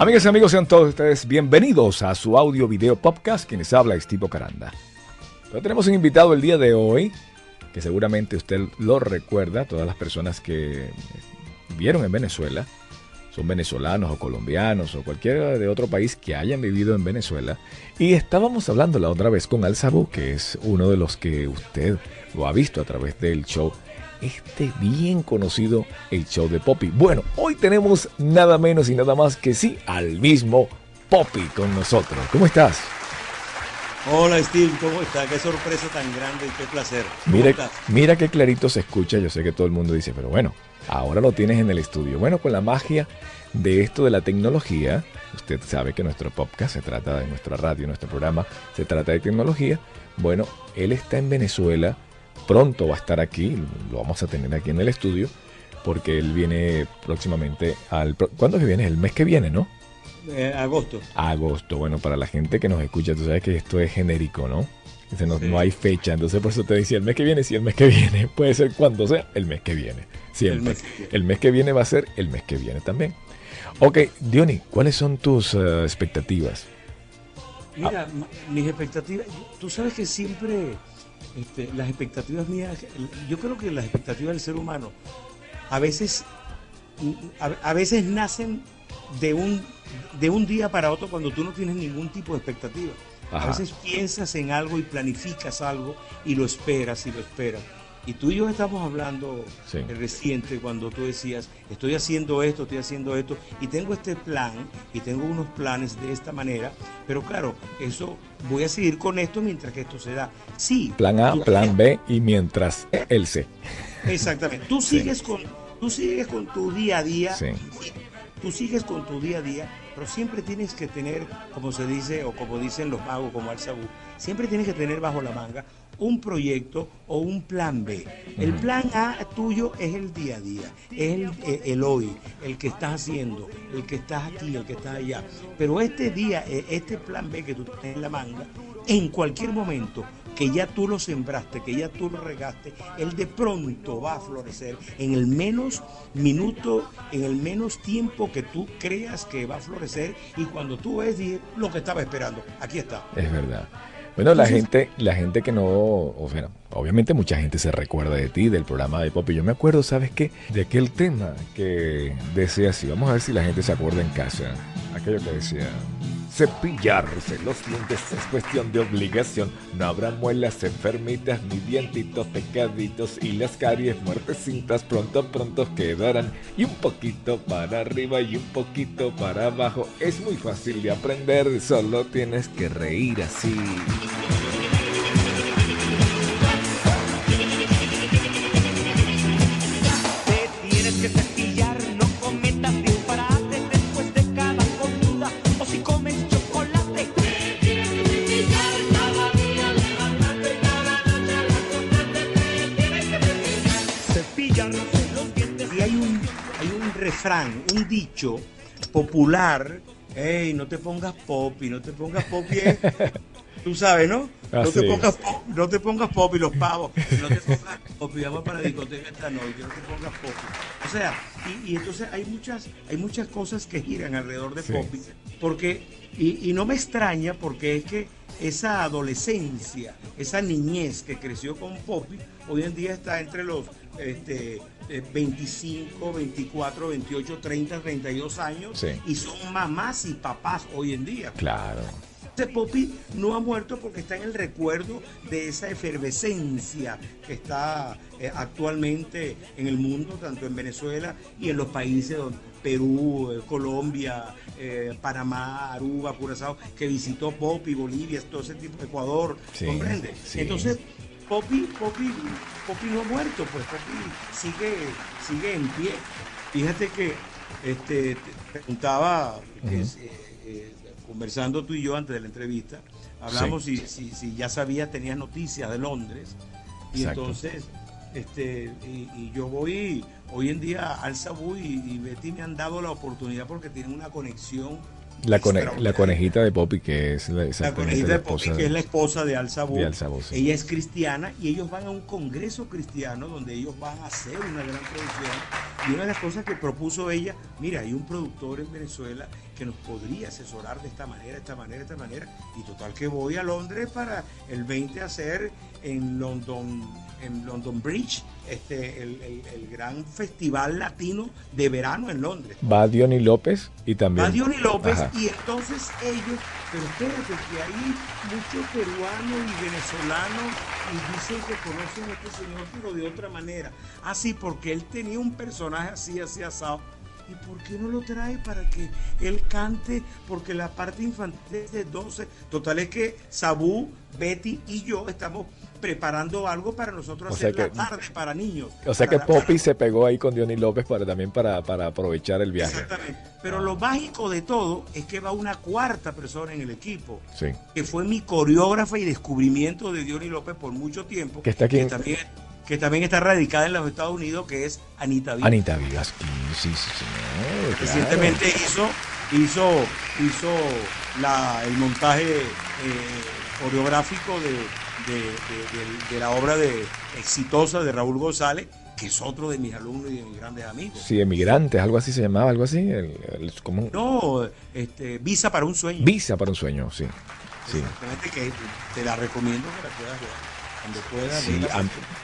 Amigas y amigos, sean todos ustedes bienvenidos a su audio video podcast. Quienes habla es Tipo Caranda. Tenemos un invitado el día de hoy, que seguramente usted lo recuerda, todas las personas que vivieron en Venezuela, son venezolanos o colombianos o cualquiera de otro país que hayan vivido en Venezuela. Y estábamos hablando la otra vez con Al Sabu, que es uno de los que usted lo ha visto a través del show este bien conocido el show de Poppy. Bueno, hoy tenemos nada menos y nada más que sí al mismo Poppy con nosotros. ¿Cómo estás? Hola Steve, ¿cómo estás? Qué sorpresa tan grande y qué placer. Mira, mira qué clarito se escucha. Yo sé que todo el mundo dice, pero bueno, ahora lo tienes en el estudio. Bueno, con la magia de esto de la tecnología, usted sabe que nuestro podcast se trata de nuestra radio, nuestro programa se trata de tecnología. Bueno, él está en Venezuela pronto va a estar aquí, lo vamos a tener aquí en el estudio, porque él viene próximamente al... ¿Cuándo que viene? El mes que viene, ¿no? Eh, agosto. Agosto, bueno, para la gente que nos escucha, tú sabes que esto es genérico, ¿no? no, no, hay fecha, entonces por eso te decía el mes que viene, si el mes que viene, puede ser cuando sea, el mes que viene. Siempre. El mes que viene, va a ser el mes que viene también. Ok, Diony, ¿cuáles son tus eh, expectativas? Mira, mis expectativas, tú sabes que siempre este, las expectativas mías, yo creo que las expectativas del ser humano a veces, a, veces nacen de un, de un día para otro cuando tú no tienes ningún tipo de expectativa. A veces piensas en algo y planificas algo y lo esperas y lo esperas. Y tú y yo estamos hablando reciente cuando tú decías, estoy haciendo esto, estoy haciendo esto, y tengo este plan, y tengo unos planes de esta manera, pero claro, eso voy a seguir con esto mientras que esto se da. Sí. Plan A, plan B y mientras el C. Exactamente. Tú sigues con, tú sigues con tu día a día. Tú sigues con tu día a día, pero siempre tienes que tener, como se dice, o como dicen los magos, como al sabú, siempre tienes que tener bajo la manga un proyecto o un plan B. El plan A tuyo es el día a día, es eh, el, hoy, el que estás haciendo, el que estás aquí, el que estás allá. Pero este día, eh, este plan B que tú tienes en la manga, en cualquier momento que ya tú lo sembraste, que ya tú lo regaste, él de pronto va a florecer en el menos minuto, en el menos tiempo que tú creas que va a florecer y cuando tú ves lo que estaba esperando, aquí está. Es verdad. Bueno, la gente, la gente que no, o sea, obviamente mucha gente se recuerda de ti, del programa de Pop. Y yo me acuerdo, ¿sabes qué? De aquel tema que decía así. Vamos a ver si la gente se acuerda en casa. Aquello que decía, cepillarse los dientes es cuestión de obligación. No habrá muelas enfermitas ni dientitos pecaditos y las caries muertecitas pronto pronto quedarán. Y un poquito para arriba y un poquito para abajo. Es muy fácil de aprender, solo tienes que reír así. Un dicho popular, hey, no te pongas popi, no te pongas popi, tú sabes, ¿no? no te, pongas pop, no te pongas popi, los pavos, no te pongas popi, vamos para la discoteca esta noche, no te pongas popi. O sea, y, entonces hay muchas, hay muchas cosas que giran alrededor de popi, porque, y, y no me extraña porque es que esa adolescencia, esa niñez que creció con Poppy, hoy en día está entre los este, 25, 24, 28, 30, 32 años y son mamás y papás hoy en día. Claro. Este Poppy no ha muerto porque está en el recuerdo de esa efervescencia que está eh, actualmente en el mundo, tanto en Venezuela y en los países donde Perú, eh, Colombia, eh, Panamá, Aruba, Curazao, que visitó Poppy, Bolivia, todo ese tipo, Ecuador, ¿comprende? Entonces, Poppy, Poppy, Poppy no ha muerto, pues Poppy sigue, sigue en pie. Fíjate que este, te preguntaba, eh, conversando tú y yo antes de la entrevista, hablamos si, si, ya sabía, tenías noticias de Londres. Y entonces, este, y, yo voy hoy en día al Sabú y, Betty me han dado la oportunidad porque tienen una conexión. La, la conejita de Poppy, que es la, la conejita de Poppy, que es la esposa de Al Sabú. Ella es cristiana y ellos van a un congreso cristiano donde ellos van a hacer una gran producción Y una de las cosas que propuso ella, mira, hay un productor en Venezuela que nos podría asesorar de esta manera, de esta manera, de esta manera. Y total que voy a Londres para el 20 hacer en London, en London Bridge, este, el, gran festival latino de verano en Londres. Va Diony López y también. Va Diony López y entonces ellos, pero espérate que hay muchos peruanos y venezolanos y dicen que conocen a este señor, pero de otra manera. Así, porque él tenía un personaje así, así asado ¿Y por qué no lo trae para que él cante? Porque la parte infantil es de 12. Total es que Sabú, Betty y yo estamos preparando algo para nosotros hacer la tarde para niños. O sea que Poppy se pegó ahí con Diony López para también para, para aprovechar el viaje. Exactamente. Pero lo mágico de todo es que va una cuarta persona en el equipo. Sí. Que fue mi coreógrafa y descubrimiento de Diony López por mucho tiempo. Que está aquí. Que también que también está radicada en los Estados Unidos, que es Anita Vivas. Anita Vivas, sí, sí, señor. Recientemente hizo, hizo, hizo el montaje eh, coreográfico de, de, la obra de, exitosa de Raúl González, que es otro de mis alumnos y de mis grandes amigos. Sí, emigrantes, algo así se llamaba, algo así. No, este, Visa para un sueño. Visa para un sueño, sí. sí. Exactamente, que te la recomiendo que la puedas ver. Sí,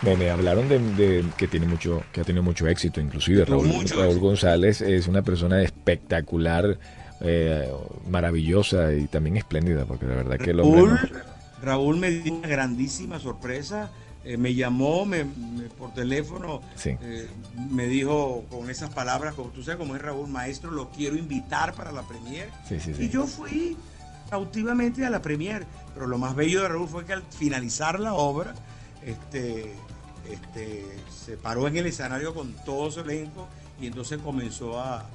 me, hablaron de, que tiene mucho, que ha tenido mucho éxito, inclusive Raúl, Raúl González es una persona espectacular, eh, maravillosa y también espléndida, porque la verdad que Raúl, Raúl me dio una grandísima sorpresa. Eh, me llamó me, por teléfono, eh, me dijo con esas palabras, como tú sabes cómo es Raúl, maestro, lo quiero invitar para la premier. y yo fui cautivamente a la premier. Pero lo más bello de Raúl fue que al finalizar la obra, este, este, se paró en el escenario con todo su elenco y entonces comenzó a,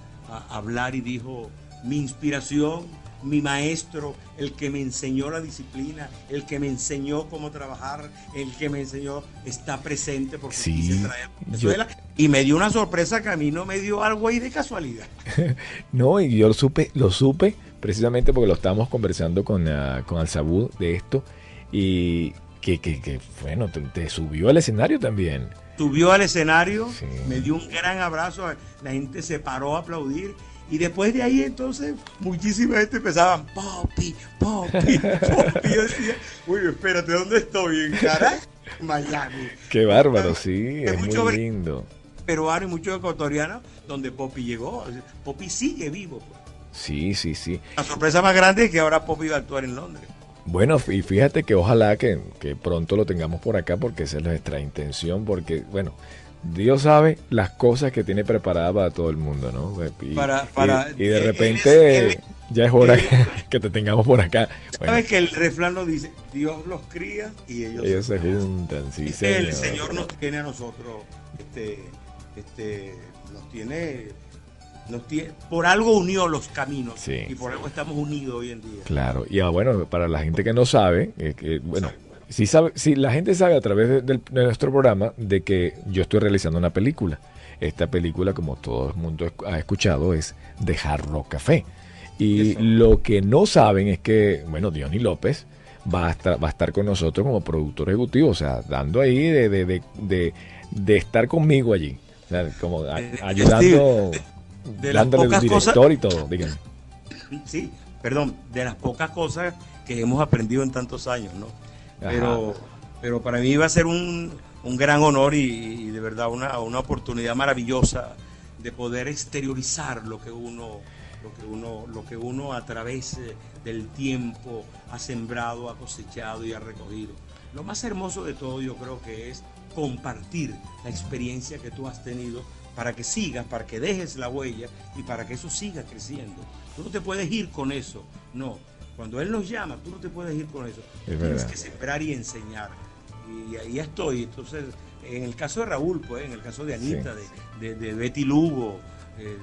hablar y dijo, mi inspiración, mi maestro, el que me enseñó la disciplina, el que me enseñó cómo trabajar, el que me enseñó, está presente porque sí, Venezuela. Y me dio una sorpresa que a mí no me dio algo ahí de casualidad. no, y yo lo supe, lo supe precisamente porque lo estábamos conversando con, uh, con Alzabú de esto y que, que, bueno, te, subió al escenario también. Subió al escenario, me dio un gran abrazo, la gente se paró a aplaudir y después de ahí entonces muchísima gente empezaban, Poppy, Poppy, Poppy. Yo decía, uy, espérate, ¿dónde estoy? ¿En Caracas? Miami. Qué bárbaro, sí, es muy lindo. Peruano y muchos ecuatorianos donde Poppy llegó. Poppy sigue vivo. Pues. Sí, sí, sí. La sorpresa más grande es que ahora Pop iba a actuar en Londres. Bueno, y fíjate que ojalá que, pronto lo tengamos por acá porque esa es nuestra intención, porque, bueno, Dios sabe las cosas que tiene preparadas para todo el mundo, ¿no? Y, para, para, y, de repente ya es hora que, te tengamos por acá. Sabes que el refrán nos dice, Dios los cría y ellos, se juntan. Sí, El Señor nos tiene a nosotros, este, este, nos tiene por algo unió los caminos y por algo estamos unidos hoy en día. Claro, y ah, bueno, para la gente que no sabe, eh, que, bueno, si, sabe, si la gente sabe a través de, nuestro programa de que yo estoy realizando una película. Esta película, como todo el mundo ha escuchado, es de Hard Rock Café. Y lo que no saben es que, bueno, Diony López va a estar, va a estar con nosotros como productor ejecutivo, o sea, dando ahí de, de, de, de estar conmigo allí. O sea, como ayudando de las pocas cosas y todo, Sí, perdón, de las pocas cosas que hemos aprendido en tantos años, ¿no? Pero, pero para mí va a ser un, un gran honor y, de verdad una, una, oportunidad maravillosa de poder exteriorizar lo que uno lo que uno lo que uno a través del tiempo ha sembrado, ha cosechado y ha recogido. Lo más hermoso de todo yo creo que es compartir la experiencia que tú has tenido para que sigas, para que dejes la huella y para que eso siga creciendo. Tú no te puedes ir con eso, no. Cuando Él nos llama, tú no te puedes ir con eso. Tienes que sembrar y enseñar. Y ahí estoy. Entonces, en el caso de Raúl, pues, en el caso de Anita, de, de, Betty Lugo, eh,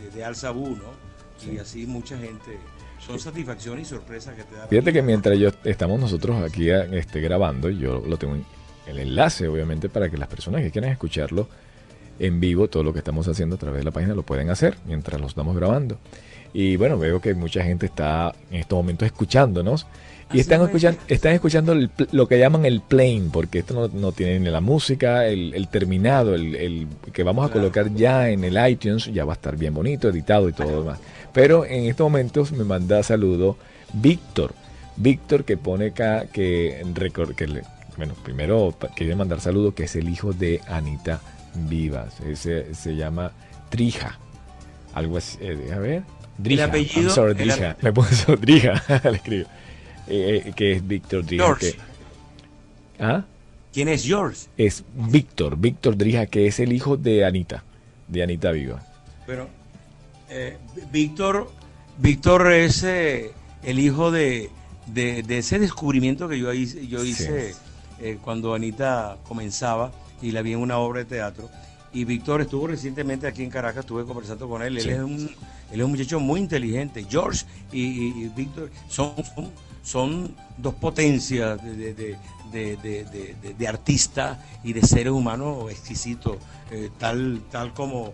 de, de, Al Sabú, ¿no? Y así mucha gente. Son satisfacciones y sorpresas que te da. Fíjate que mientras yo estamos nosotros aquí este, grabando, yo lo tengo el enlace, obviamente, para que las personas que quieran escucharlo en vivo, todo lo que estamos haciendo a través de la página lo pueden hacer mientras lo estamos grabando. Y bueno, veo que mucha gente está en estos momentos escuchándonos. Y están escuchando, están escuchando lo que llaman el plain, porque esto no, no tiene ni la música, el, terminado, el, que vamos a colocar ya en el iTunes, ya va a estar bien bonito, editado y todo lo demás. Pero en estos momentos me manda saludo Víctor. Víctor que pone acá que, que bueno, primero quiere mandar saludo que es el hijo de Anita Vivas. Ese se llama Trija. Algo así, eh, a ver. Drija. El apellido. Sorry, Drija. Me puso Drija, le escribo. Eh, eh, que es Víctor Drija. ¿Ah? ¿Quién es George? Es Víctor, Víctor Drija, que es el hijo de Anita, de Anita Viva. Pero eh, Víctor, Víctor es el hijo de, de, ese descubrimiento que yo hice, yo hice cuando Anita comenzaba y la vi en una obra de teatro. Y Víctor estuvo recientemente aquí en Caracas, estuve conversando con él. Él, es, un, él es un muchacho muy inteligente. George y, Víctor son son dos potencias de, de, de, artista y de seres humanos exquisitos, eh, tal, tal como,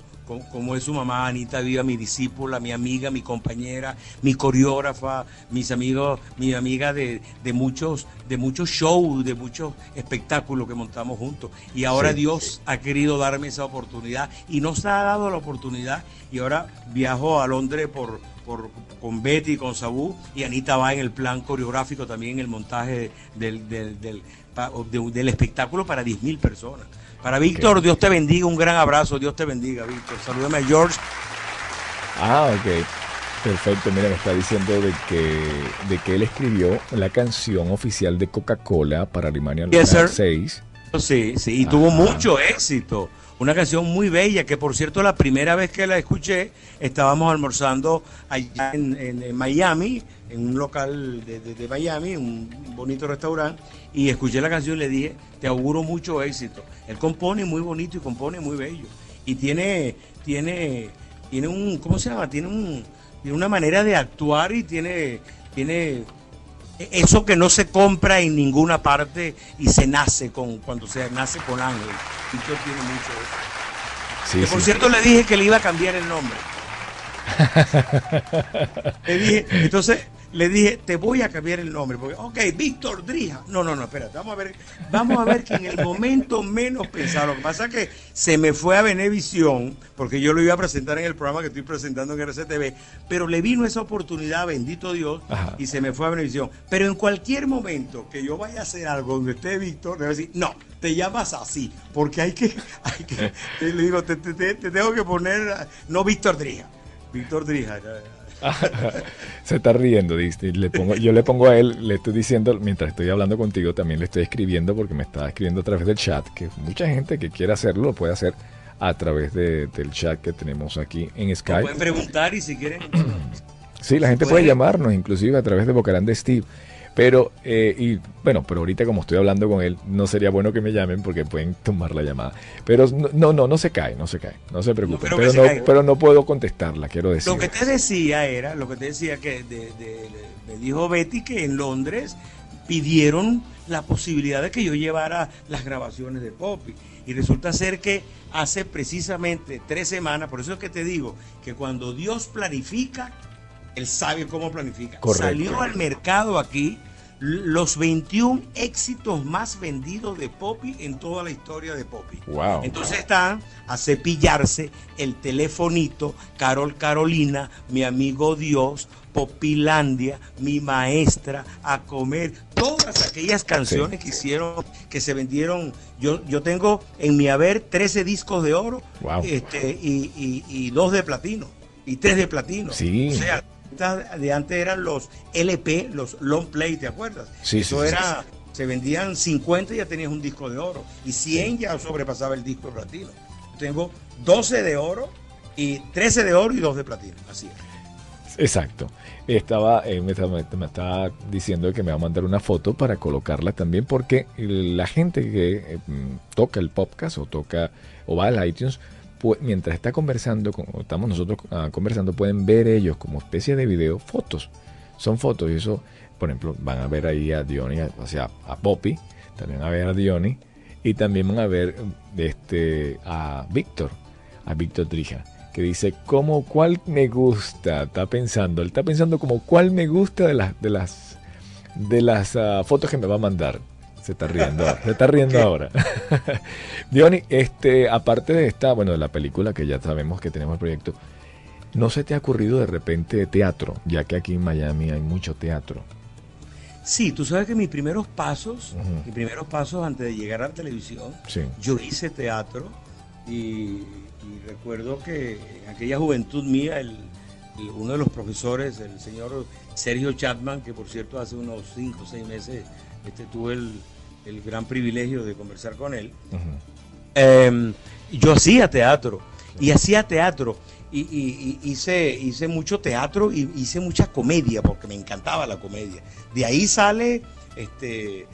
como, es su mamá Anita Viva, mi discípula, mi amiga, mi compañera, mi coreógrafa, mis amigos, mi amiga de, muchos, de muchos shows, de muchos espectáculos que montamos juntos. Y ahora Dios ha querido darme esa oportunidad y nos ha dado la oportunidad. Y ahora viajo a Londres por con Betty, con Sabú, y Anita va en el plan coreográfico también en el montaje del, del, espectáculo para 10.000 personas. Para Víctor, Dios te bendiga, un gran abrazo, Dios te bendiga, Víctor. Salúdame a George. Ah, ok. Perfecto, mira, me está diciendo de que, de que él escribió la canción oficial de Coca-Cola para Alemania yes, 6. Sí, sí, y tuvo mucho éxito. Una canción muy bella, que por cierto la primera vez que la escuché estábamos almorzando allá en, Miami, en un local de, Miami, un bonito restaurante, y escuché la canción y le dije, te auguro mucho éxito. Él compone muy bonito y compone muy bello. Y tiene, tiene, tiene un, ¿cómo se llama? Tiene, un, tiene una manera de actuar y tiene, tiene eso que no se compra en ninguna parte y se nace con cuando se nace con Ángel. Y yo tiene mucho eso. que por cierto le dije que le iba a cambiar el nombre. le dije, entonces le dije, te voy a cambiar el nombre. Porque, ok, Víctor Drija. No, no, no, espérate, vamos a ver, vamos a ver que en el momento menos pensado. Lo que pasa es que se me fue a Venevisión, porque yo lo iba a presentar en el programa que estoy presentando en RCTV, pero le vino esa oportunidad, bendito Dios, y se me fue a Venevisión. Pero en cualquier momento que yo vaya a hacer algo donde esté Víctor, le voy a decir, no, te llamas así, porque hay que, hay que le digo, te, te, te tengo que poner, no Víctor Drija, Víctor Drija. Se está riendo, Le pongo, yo le pongo a él, le estoy diciendo, mientras estoy hablando contigo, también le estoy escribiendo porque me está escribiendo a través del chat, que mucha gente que quiera hacerlo lo puede hacer a través del chat que tenemos aquí en Skype. Pueden preguntar y si quieren... sí, la gente puede llamarnos, inclusive a través de Bocarán de Steve. Pero, eh, y bueno, pero ahorita como estoy hablando con él, no sería bueno que me llamen porque pueden tomar la llamada. Pero no, no, no, se cae, no se cae, no se preocupe. pero, no, pero no puedo contestarla, quiero decir. Lo que te decía era, lo que te decía que me dijo Betty que en Londres pidieron la posibilidad de que yo llevara las grabaciones de Poppy. Y resulta ser que hace precisamente tres semanas, por eso es que te digo que cuando Dios planifica, él sabe cómo planifica. Salió al mercado aquí los 21 éxitos más vendidos de Poppy en toda la historia de Poppy. Wow. Entonces están a cepillarse el telefonito, Carol Carolina, mi amigo Dios, Popilandia, mi maestra, a comer, todas aquellas canciones que hicieron, que se vendieron. Yo, yo tengo en mi haber 13 discos de oro este, y, y, dos de platino y tres de platino. Sí. O sea, de antes eran los LP, los long play, ¿te acuerdas? Sí, Eso era, se vendían 50 y ya tenías un disco de oro y 100 ya sobrepasaba el disco de platino. Tengo 12 de oro y 13 de oro y 2 de platino, así es. Exacto. Estaba, eh, me, estaba, diciendo que me va a mandar una foto para colocarla también porque la gente que eh, toca el podcast o toca o va al iTunes mientras está conversando, como estamos nosotros ah, conversando, pueden ver ellos como especie de video fotos. Son fotos y eso, por ejemplo, van a ver ahí a Diony, o sea, a Poppy, también a ver a Diony y también van a ver este, a Víctor, a Víctor Trija. que dice, ¿cómo cuál me gusta? Está pensando, él está pensando como cuál me gusta de las de las de las ah, fotos que me va a mandar. Se está riendo, se está riendo ahora. Diony, este, aparte de esta, bueno, de la película que ya sabemos que tenemos el proyecto, ¿no se te ha ocurrido de repente teatro? Ya que aquí en Miami hay mucho teatro. Sí, tú sabes que mis primeros pasos, mis primeros pasos antes de llegar a la televisión, yo hice teatro y, recuerdo que en aquella juventud mía, el, uno de los profesores, el señor Sergio Chapman, que por cierto hace unos 5 o 6 meses este, tuve el, gran privilegio de conversar con él, em, yo hacía teatro y hacía teatro. Y, hice, hice mucho teatro y hice mucha comedia porque me encantaba la comedia. De ahí sale este,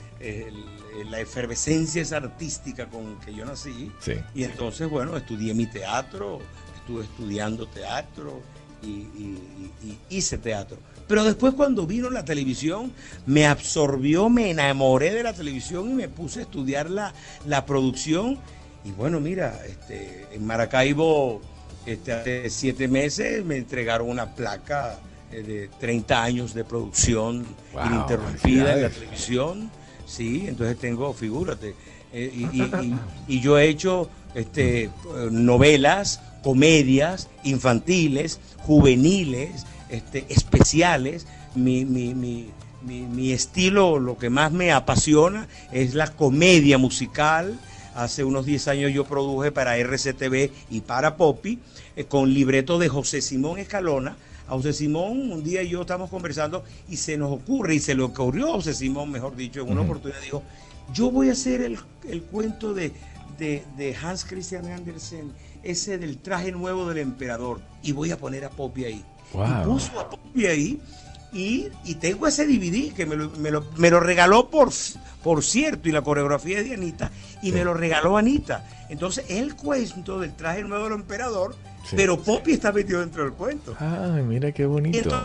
la efervescencia esa artística con que yo nací. Y entonces, bueno, estudié mi teatro, estuve estudiando teatro y, hice teatro. Pero después cuando vino la televisión, me absorbió, me enamoré de la televisión y me puse a estudiar la, la producción. Y bueno, mira, este, en Maracaibo, este, hace siete meses me entregaron una placa eh, de 30 años de producción ininterrumpida en la televisión. Sí, entonces tengo, figúrate. Eh, y, yo he hecho este, novelas, comedias infantiles, juveniles, este, especiales. Mi, mi, mi, mi, estilo, lo que más me apasiona es la comedia musical. Hace unos 10 años yo produje para RCTV y para Poppy, eh, con libreto de José Simón Escalona, a José Simón, un día yo estamos conversando y se nos ocurre, y se le ocurrió a José Simón, mejor dicho, en una oportunidad, dijo, yo voy a hacer el, cuento de, de, Hans Christian Andersen, ese del traje nuevo del emperador, y voy a poner a Poppy ahí. Y puso a Poppy ahí, y, tengo ese DVD que me lo, me lo, me lo regaló por, por cierto, y la coreografía es de Anita, y me lo regaló Anita. Entonces, el cuento del traje nuevo del emperador pero Poppy está metido dentro del cuento. Ay, mira qué bonito.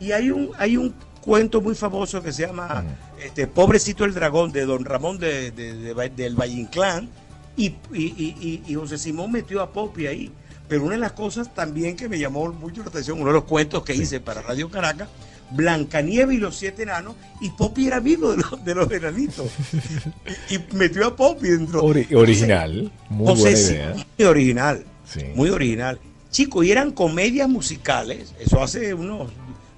Y, hay un hay un cuento muy famoso que se llama este, Pobrecito el Dragón de Don Ramón de, del Valle Inclán y, y, José Simón metió a Poppy ahí. Pero una de las cosas también que me llamó mucho la atención, uno de los cuentos que hice para Radio Caracas, Blancanieve y los siete enanos, y Poppy era vivo de los, de los enanitos. y, metió a Poppy dentro. original, muy buena idea. Muy original. Muy original. Chicos, y eran comedias musicales, eso hace unos,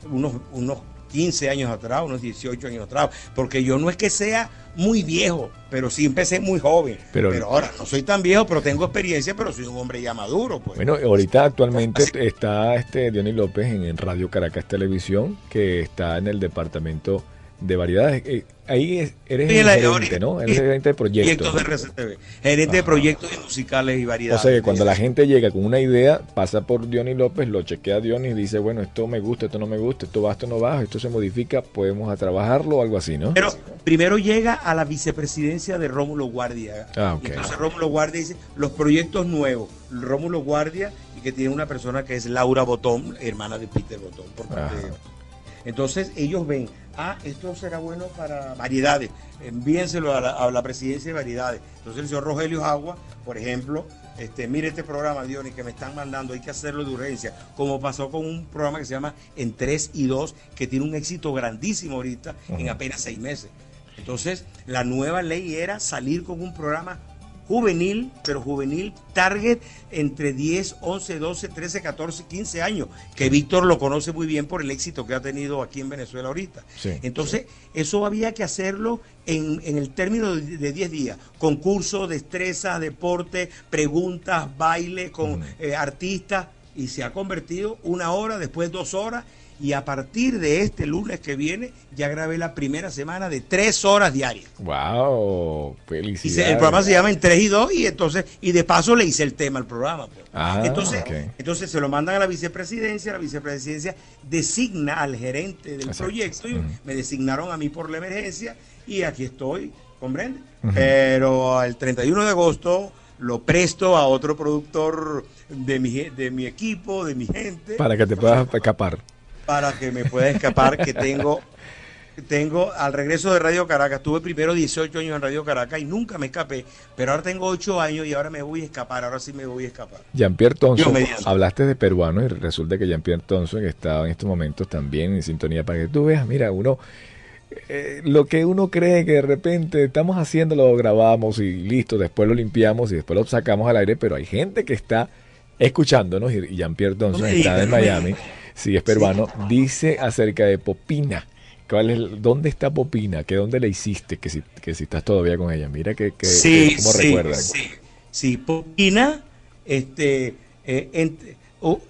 unos, unos 15 años atrás, unos 18 años atrás, porque yo no es que sea muy viejo, pero sí empecé muy joven. Pero, ahora no soy tan viejo, pero tengo experiencia, pero soy un hombre ya maduro. Pues. Bueno, ahorita actualmente está este Diony López en Radio Caracas Televisión, que está en el departamento de variedades. Eh, ahí eres el gerente, ¿no? Eres el gerente de proyectos. de Gerente de proyectos musicales y variedades. O sea que cuando la gente llega con una idea, pasa por Diony López, lo chequea Diony y dice, bueno, esto me gusta, esto no me gusta, esto va, esto no va, esto se modifica, podemos a trabajarlo o algo así, ¿no? Pero primero llega a la vicepresidencia de Rómulo Guardia. Ah, entonces Rómulo Guardia dice, los proyectos nuevos, Rómulo Guardia, y que tiene una persona que es Laura Botón, hermana de Peter Botón, por parte Entonces ellos ven, ah, esto será bueno para variedades, envíenselo a la, presidencia de variedades. Entonces el señor Rogelio Agua, por ejemplo, este, mire este programa, Diony, que me están mandando, hay que hacerlo de urgencia, como pasó con un programa que se llama En 3 y 2, que tiene un éxito grandísimo ahorita en apenas seis meses. Entonces, la nueva ley era salir con un programa juvenil, pero juvenil target entre 10, 11, 12, 13, 14, 15 años, que Víctor lo conoce muy bien por el éxito que ha tenido aquí en Venezuela ahorita. Entonces, eso había que hacerlo en, el término de 10 días. Concurso, destreza, deporte, preguntas, baile con eh, artistas, y se ha convertido una hora, después dos horas, y a partir de este lunes que viene ya grabé la primera semana de tres horas diarias. ¡Wow! Felicidades. el programa se llama En 3 y 2 y entonces, y de paso le hice el tema al programa. Pues. Ah, entonces, entonces se lo mandan a la vicepresidencia, la vicepresidencia designa al gerente del proyecto y me designaron a mí por la emergencia y aquí estoy, ¿comprende? Pero el 31 de agosto lo presto a otro productor de mi, de mi equipo, de mi gente. Para que te puedas escapar para que me pueda escapar, que tengo tengo al regreso de Radio Caracas, tuve primero 18 años en Radio Caracas y nunca me escapé, pero ahora tengo 8 años y ahora me voy a escapar, ahora sí me voy a escapar. Jean-Pierre Thompson, hablaste de peruano y resulta que Jean-Pierre Thompson estaba en estos momentos también en sintonía para que tú veas, mira, uno... Eh, lo que uno cree que de repente estamos haciendo lo grabamos y listo, después lo limpiamos y después lo sacamos al aire, pero hay gente que está escuchándonos y Jean-Pierre Thompson está en Miami, si es peruano, dice acerca de Popina ¿Cuál es, ¿Dónde está Popina? ¿Qué dónde la hiciste? Que si, que si estás todavía con ella. Mira que, que, sí, cómo sí, Sí, sí, Popina, este, eh,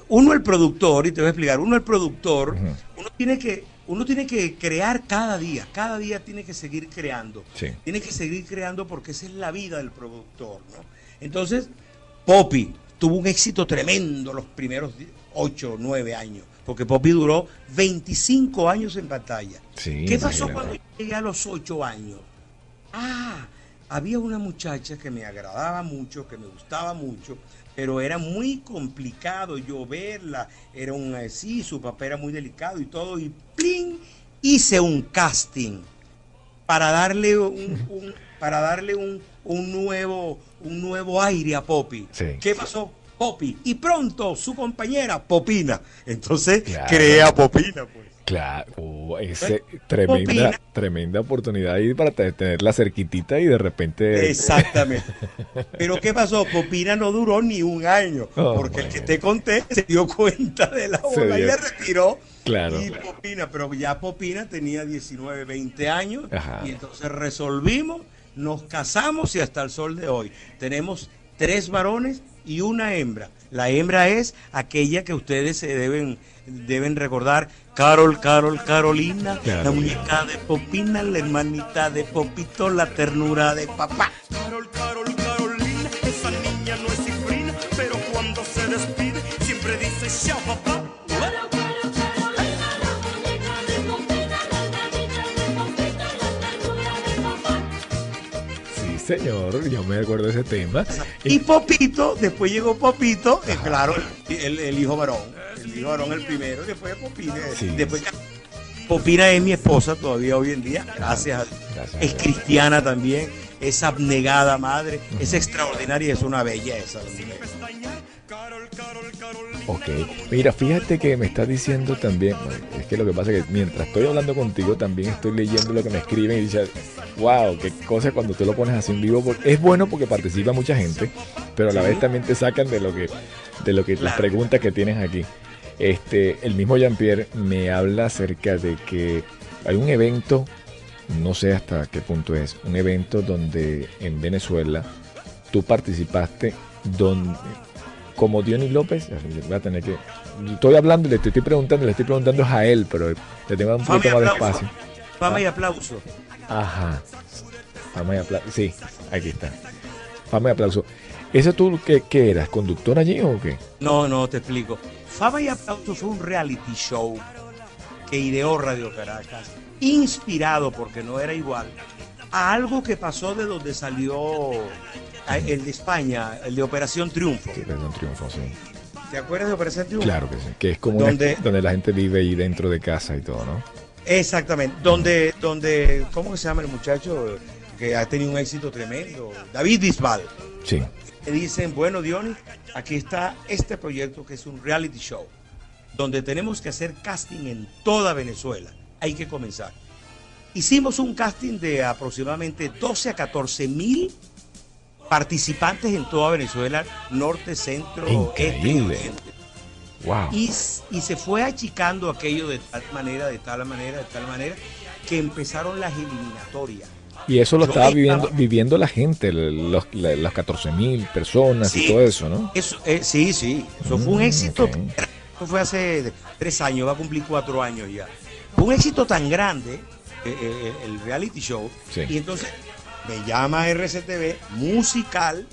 uno el productor, y te voy a explicar, uno el productor, uno tiene que uno tiene que crear cada día, cada día tiene que seguir creando. Tiene que seguir creando porque esa es la vida del productor, ¿no? Entonces, Poppy tuvo un éxito tremendo los primeros 8 o 9 años porque Poppy duró 25 años en batalla. ¿Qué pasó cuando llegué a los 8 años? Ah, había una muchacha que me agradaba mucho, que me gustaba mucho, pero era muy complicado yo verla. Era un así, su papel era muy delicado y todo, y ¡plin! hice un casting para darle un, para darle un, nuevo un nuevo aire a Poppy. ¿Qué pasó? Popi. Y pronto su compañera Popina. Entonces crea Popina, pues. Claro, oh, tremenda, tremenda oportunidad ahí para tenerla cerquitita y de repente. Exactamente. Pero ¿qué pasó? Popina no duró ni un año, oh, porque el que te conté se dio cuenta de la hora y le retiró. Claro. Y Popina, pero ya Popina tenía 19, 20 años y entonces resolvimos, nos casamos y hasta el sol de hoy tenemos tres varones y una hembra. La hembra es aquella que ustedes se deben, deben recordar. Carol, Carol, Carolina, la muñeca de Popina, la hermanita de Popito, la ternura de papá. Carol, Carol, Carolina, esa niña no es cifrina, pero cuando se despide siempre dice chao papá. Señor, yo me acuerdo de ese tema. Y Popito, después llegó Popito, eh, claro, el, hijo varón, el hijo varón el primero, después Popina. Después Popina es mi esposa todavía hoy en día, gracias a Es cristiana también, es abnegada madre, es extraordinaria, es una belleza. Ok, mira, fíjate que me está diciendo también, es que lo que pasa es que mientras estoy hablando contigo también estoy leyendo lo que me escriben y dice, wow, qué cosa cuando tú lo pones así en vivo, es bueno porque participa mucha gente, pero a la vez también te sacan de lo que, de lo que las preguntas que tienes aquí. Este, el mismo Jean-Pierre me habla acerca de que hay un evento, no sé hasta qué punto es, un evento donde en Venezuela tú participaste donde como Diony López, voy a tener que. Estoy hablando, le estoy preguntando, le estoy preguntando a él, pero le tengo un poquito más de espacio. Fama y aplauso. Ajá. Fama y aplauso. Sí, aquí está. Fama y aplauso. ¿Ese tú qué, qué eras? ¿Conductor allí o qué? No, no, te explico. Fama y aplauso fue un reality show que ideó Radio Caracas, inspirado, porque no era igual, a algo que pasó de donde salió el de España, el de Operación Triunfo. Sí, Operación Triunfo, sí. ¿Te acuerdas de Operación Triunfo? Claro que sí, que es como donde, donde la gente vive ahí dentro de casa y todo, ¿no? Exactamente, donde, donde, ¿cómo se llama el muchacho que ha tenido un éxito tremendo? David Bisbal. Sí. Le dicen, bueno, Diony, aquí está este proyecto que es un reality show, donde tenemos que hacer casting en toda Venezuela. Hay que comenzar. Hicimos un casting de aproximadamente 12 a 14 mil participantes en toda Venezuela, norte, centro, este Wow. Y, y, se fue achicando aquello de tal manera, de tal manera, de tal manera, que empezaron las eliminatorias. Y eso lo estaba viviendo, viviendo la gente, los, las 14 mil personas y todo eso, ¿no? Eso, eh, sí, sí, eso fue un mm, éxito. Eso fue hace tres años, va a cumplir cuatro años ya. Fue un éxito tan grande, eh, eh, el reality show, y entonces me llama RCTV musical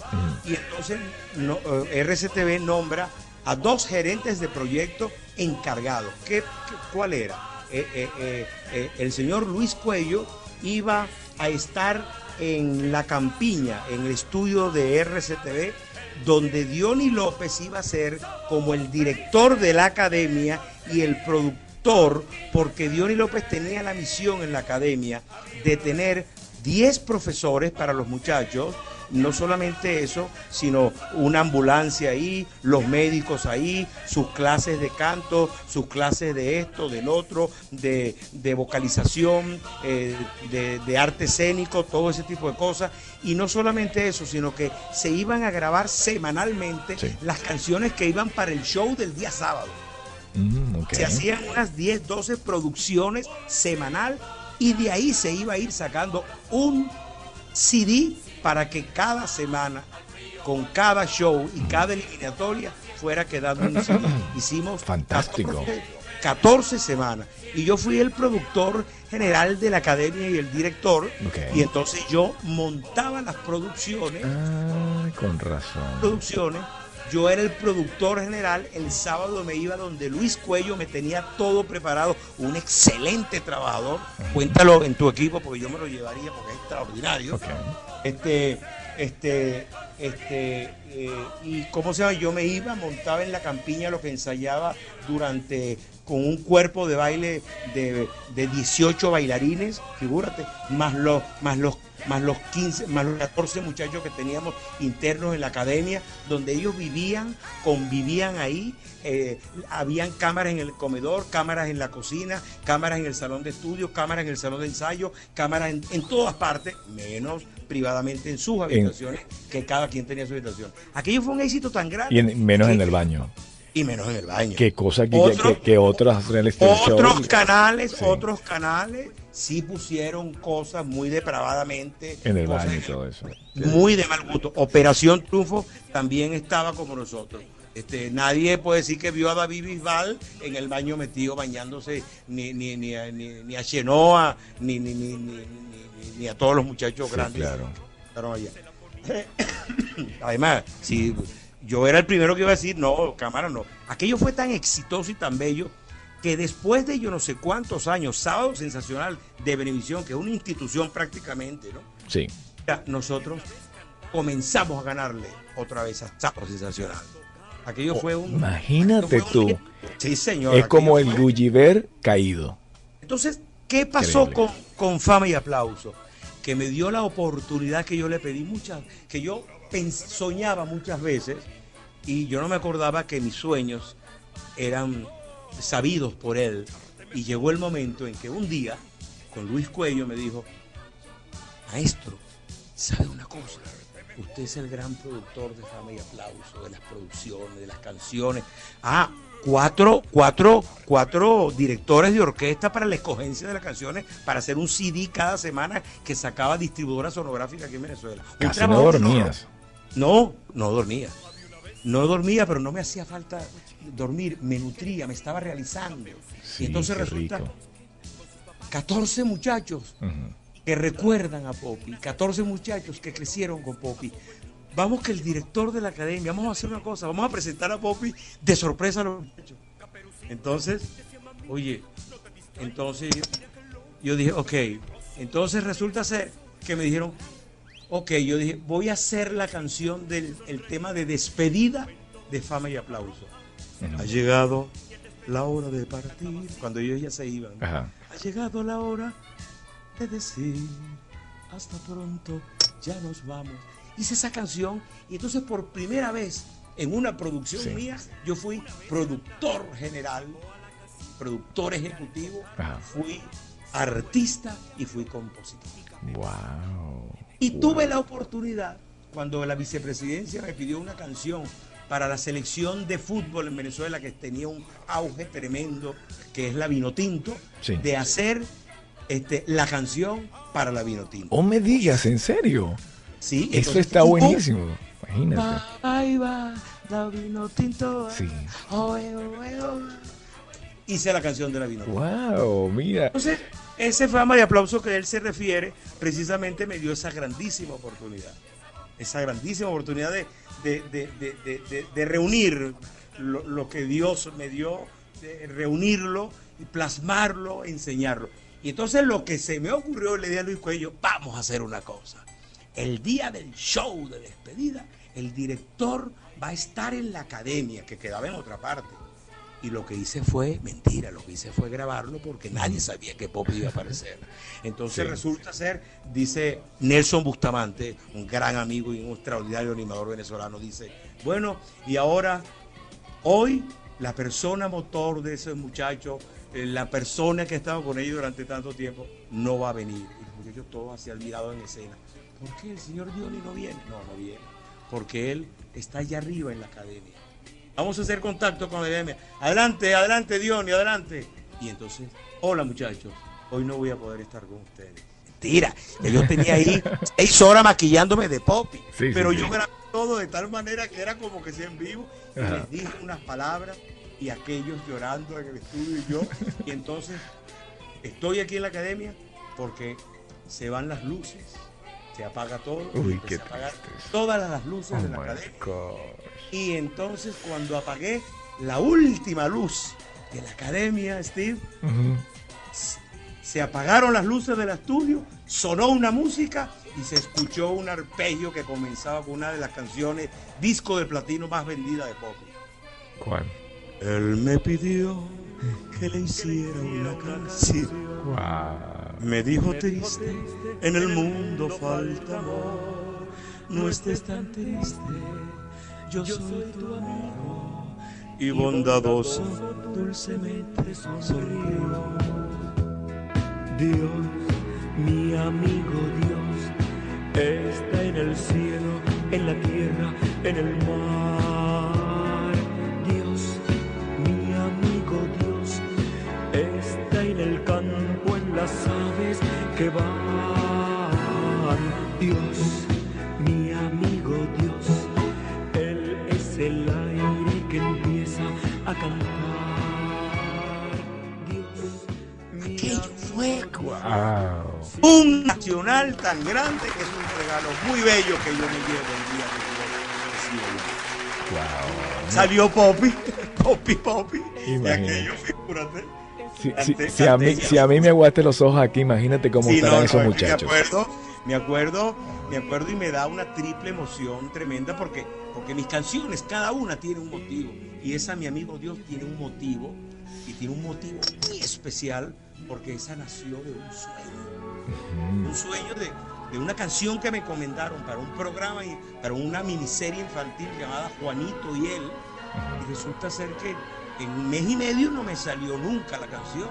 y entonces no, eh, RCTV nombra a dos gerentes de proyecto encargados. ¿Qué, cuál era? Eh, eh, el señor Luis Cuello iba a estar en la campiña, en el estudio de RCTV, donde Diony López iba a ser como el director de la academia y el productor productor porque Diony López tenía la misión en la academia de tener 10 profesores para los muchachos no solamente eso, sino una ambulancia ahí, los médicos ahí, sus clases de canto, sus clases de esto, del otro, de, vocalización, eh, de, arte escénico, todo ese tipo de cosas. Y no solamente eso, sino que se iban a grabar semanalmente las canciones que iban para el show del día sábado. Mm, se hacían unas 10, 12 producciones semanal y de ahí se iba a ir sacando un CD para que cada semana, con cada show y cada eliminatoria, fuera quedando un Hicimos fantástico. 14, semanas. Y yo fui el productor general de la academia y el director. Y entonces yo montaba las producciones. Ah, con razón. Producciones. Yo era el productor general. El sábado me iba donde Luis Cuello me tenía todo preparado. Un excelente trabajador. Cuéntalo en tu equipo porque yo me lo llevaría porque es extraordinario. Este, este, este, eh, y cómo se llama, yo me iba, montaba en la campiña lo que ensayaba durante, con un cuerpo de baile de, de 18 bailarines, figúrate, más los, más los más los 15, más los 14 muchachos que teníamos internos en la academia, donde ellos vivían, convivían ahí, eh, habían cámaras en el comedor, cámaras en la cocina, cámaras en el salón de estudio, cámaras en el salón de ensayo, cámaras en, en todas partes, menos privadamente en sus habitaciones, que cada quien tenía su habitación. Aquello fue un éxito tan grande. Y menos en el baño. Y menos en el baño. Qué cosa que, que, otras Otros canales, otros canales sí pusieron cosas muy depravadamente. En el baño y todo eso. Muy de mal gusto. Operación Triunfo también estaba como nosotros. Este, nadie puede decir que vio a David Bisbal en el baño metido bañándose, ni, ni, ni, ni, a Chenoa, ni, ni, ni, ni a todos los muchachos grandes. Claro. Además, si yo era el primero que iba a decir, no, cámara, no. Aquello fue tan exitoso y tan bello que después de yo no sé cuántos años, Sábado Sensacional de Benevisión, que es una institución prácticamente, ¿no? Sí. nosotros comenzamos a ganarle otra vez a Sábado Sensacional. Aquello fue un. Imagínate tú. sí, señor. Es como el Gulliver caído. Entonces, ¿qué pasó con, con fama y aplauso? que me dio la oportunidad que yo le pedí muchas, que yo soñaba muchas veces y yo no me acordaba que mis sueños eran sabidos por él. Y llegó el momento en que un día, con Luis Cuello, me dijo, maestro, ¿sabe una cosa? Usted es el gran productor de fama y aplauso, de las producciones, de las canciones. Ah, cuatro, cuatro, cuatro directores de orquesta para la escogencia de las canciones, para hacer un CD cada semana que sacaba distribuidora sonográfica aquí en Venezuela. Casi no dormías. No, no dormía. No dormía, pero no me hacía falta dormir, me nutría, me estaba realizando. y entonces resulta 14 muchachos que recuerdan a Poppy, 14 muchachos que crecieron con Poppy, vamos que el director de la academia, vamos a hacer una cosa, vamos a presentar a Poppy de sorpresa a los muchachos. Entonces, oye, entonces yo dije, ok, entonces resulta ser que me dijeron, ok, yo dije, voy a hacer la canción del el tema de despedida de fama y aplauso. Ha llegado la hora de partir, cuando ellos ya se iban. Ha llegado la hora de decir, hasta pronto, ya nos vamos hice esa canción y entonces por primera vez en una producción mía yo fui productor general, productor ejecutivo, fui artista y fui compositor. Wow. Y tuve la oportunidad cuando la vicepresidencia me pidió una canción para la selección de fútbol en Venezuela que tenía un auge tremendo, que es la Vinotinto, de hacer este, la canción para la Vinotinto. ¿O me digas, en serio? Sí, eso está buenísimo. Imagínate. Ahí va, la vino tinto. Sí. Hice la canción de la vino Wow, mira. Entonces, ese fama de aplauso que él se refiere, precisamente me dio esa grandísima oportunidad. Esa grandísima oportunidad de, de, reunir lo, lo, que Dios me dio, de reunirlo y plasmarlo, enseñarlo. Y entonces lo que se me ocurrió, le dije a Luis Cuello, vamos a hacer una cosa el día del show de despedida, el director va a estar en la academia, que quedaba en otra parte. Y lo que hice fue, mentira, lo que hice fue grabarlo porque nadie sabía que Poppy iba a aparecer. Entonces resulta ser, dice Nelson Bustamante, un gran amigo y un extraordinario animador venezolano, dice, bueno, y ahora, hoy, la persona motor de ese muchacho, eh, la persona que ha estado con ellos durante tanto tiempo, no va a venir. Y los muchachos todos así olvidado en escena. ¿Por qué el señor Diony no viene? No, no viene. Porque él está allá arriba en la academia Vamos a hacer contacto con la academia. Adelante, adelante, Diony, adelante. Y entonces, hola muchachos, hoy no voy a poder estar con ustedes. Mentira, yo tenía ahí seis horas maquillándome de popi. pero yo grabé todo de tal manera que era como que sea en vivo. Y les dije unas palabras y aquellos llorando en el estudio y yo. Y entonces estoy aquí en la academia porque se van las luces, se apaga todo, Uy, se apagan todas las luces oh de la academia. Y entonces cuando apagué la última luz de la academia, Steve, se apagaron las luces del estudio, sonó una música y se escuchó un arpegio que comenzaba con una de las canciones disco de platino más vendida de pop. ¿Cuál? Él me pidió que le hiciera una canción. Me dijo triste, en el mundo falta amor, no estés tan triste. yo soy tu amigo. y bondadoso, dulcemente sonrío. Dios, mi amigo Dios, está en el cielo, en la tierra, en el mar. Aquello fue un nacional tan grande que es un regalo muy bello que yo me llevo el día de wow. Salió Poppy, Poppy, Poppy. Y aquello, figúrate. Si, si, si, a mí, si a mí me aguaste los ojos aquí, imagínate cómo estarán esos muchachos. Acuerdo, me acuerdo, me acuerdo y me da una triple emoción tremenda porque porque mis canciones, cada una tiene un motivo. Y esa, mi amigo Dios, tiene un motivo. Y tiene un motivo muy especial porque esa nació de un sueño. Un sueño de, de una canción que me encomendaron para un programa, y para una miniserie infantil llamada Juanito y él. Y resulta ser que en un mes y medio no me salió nunca la canción.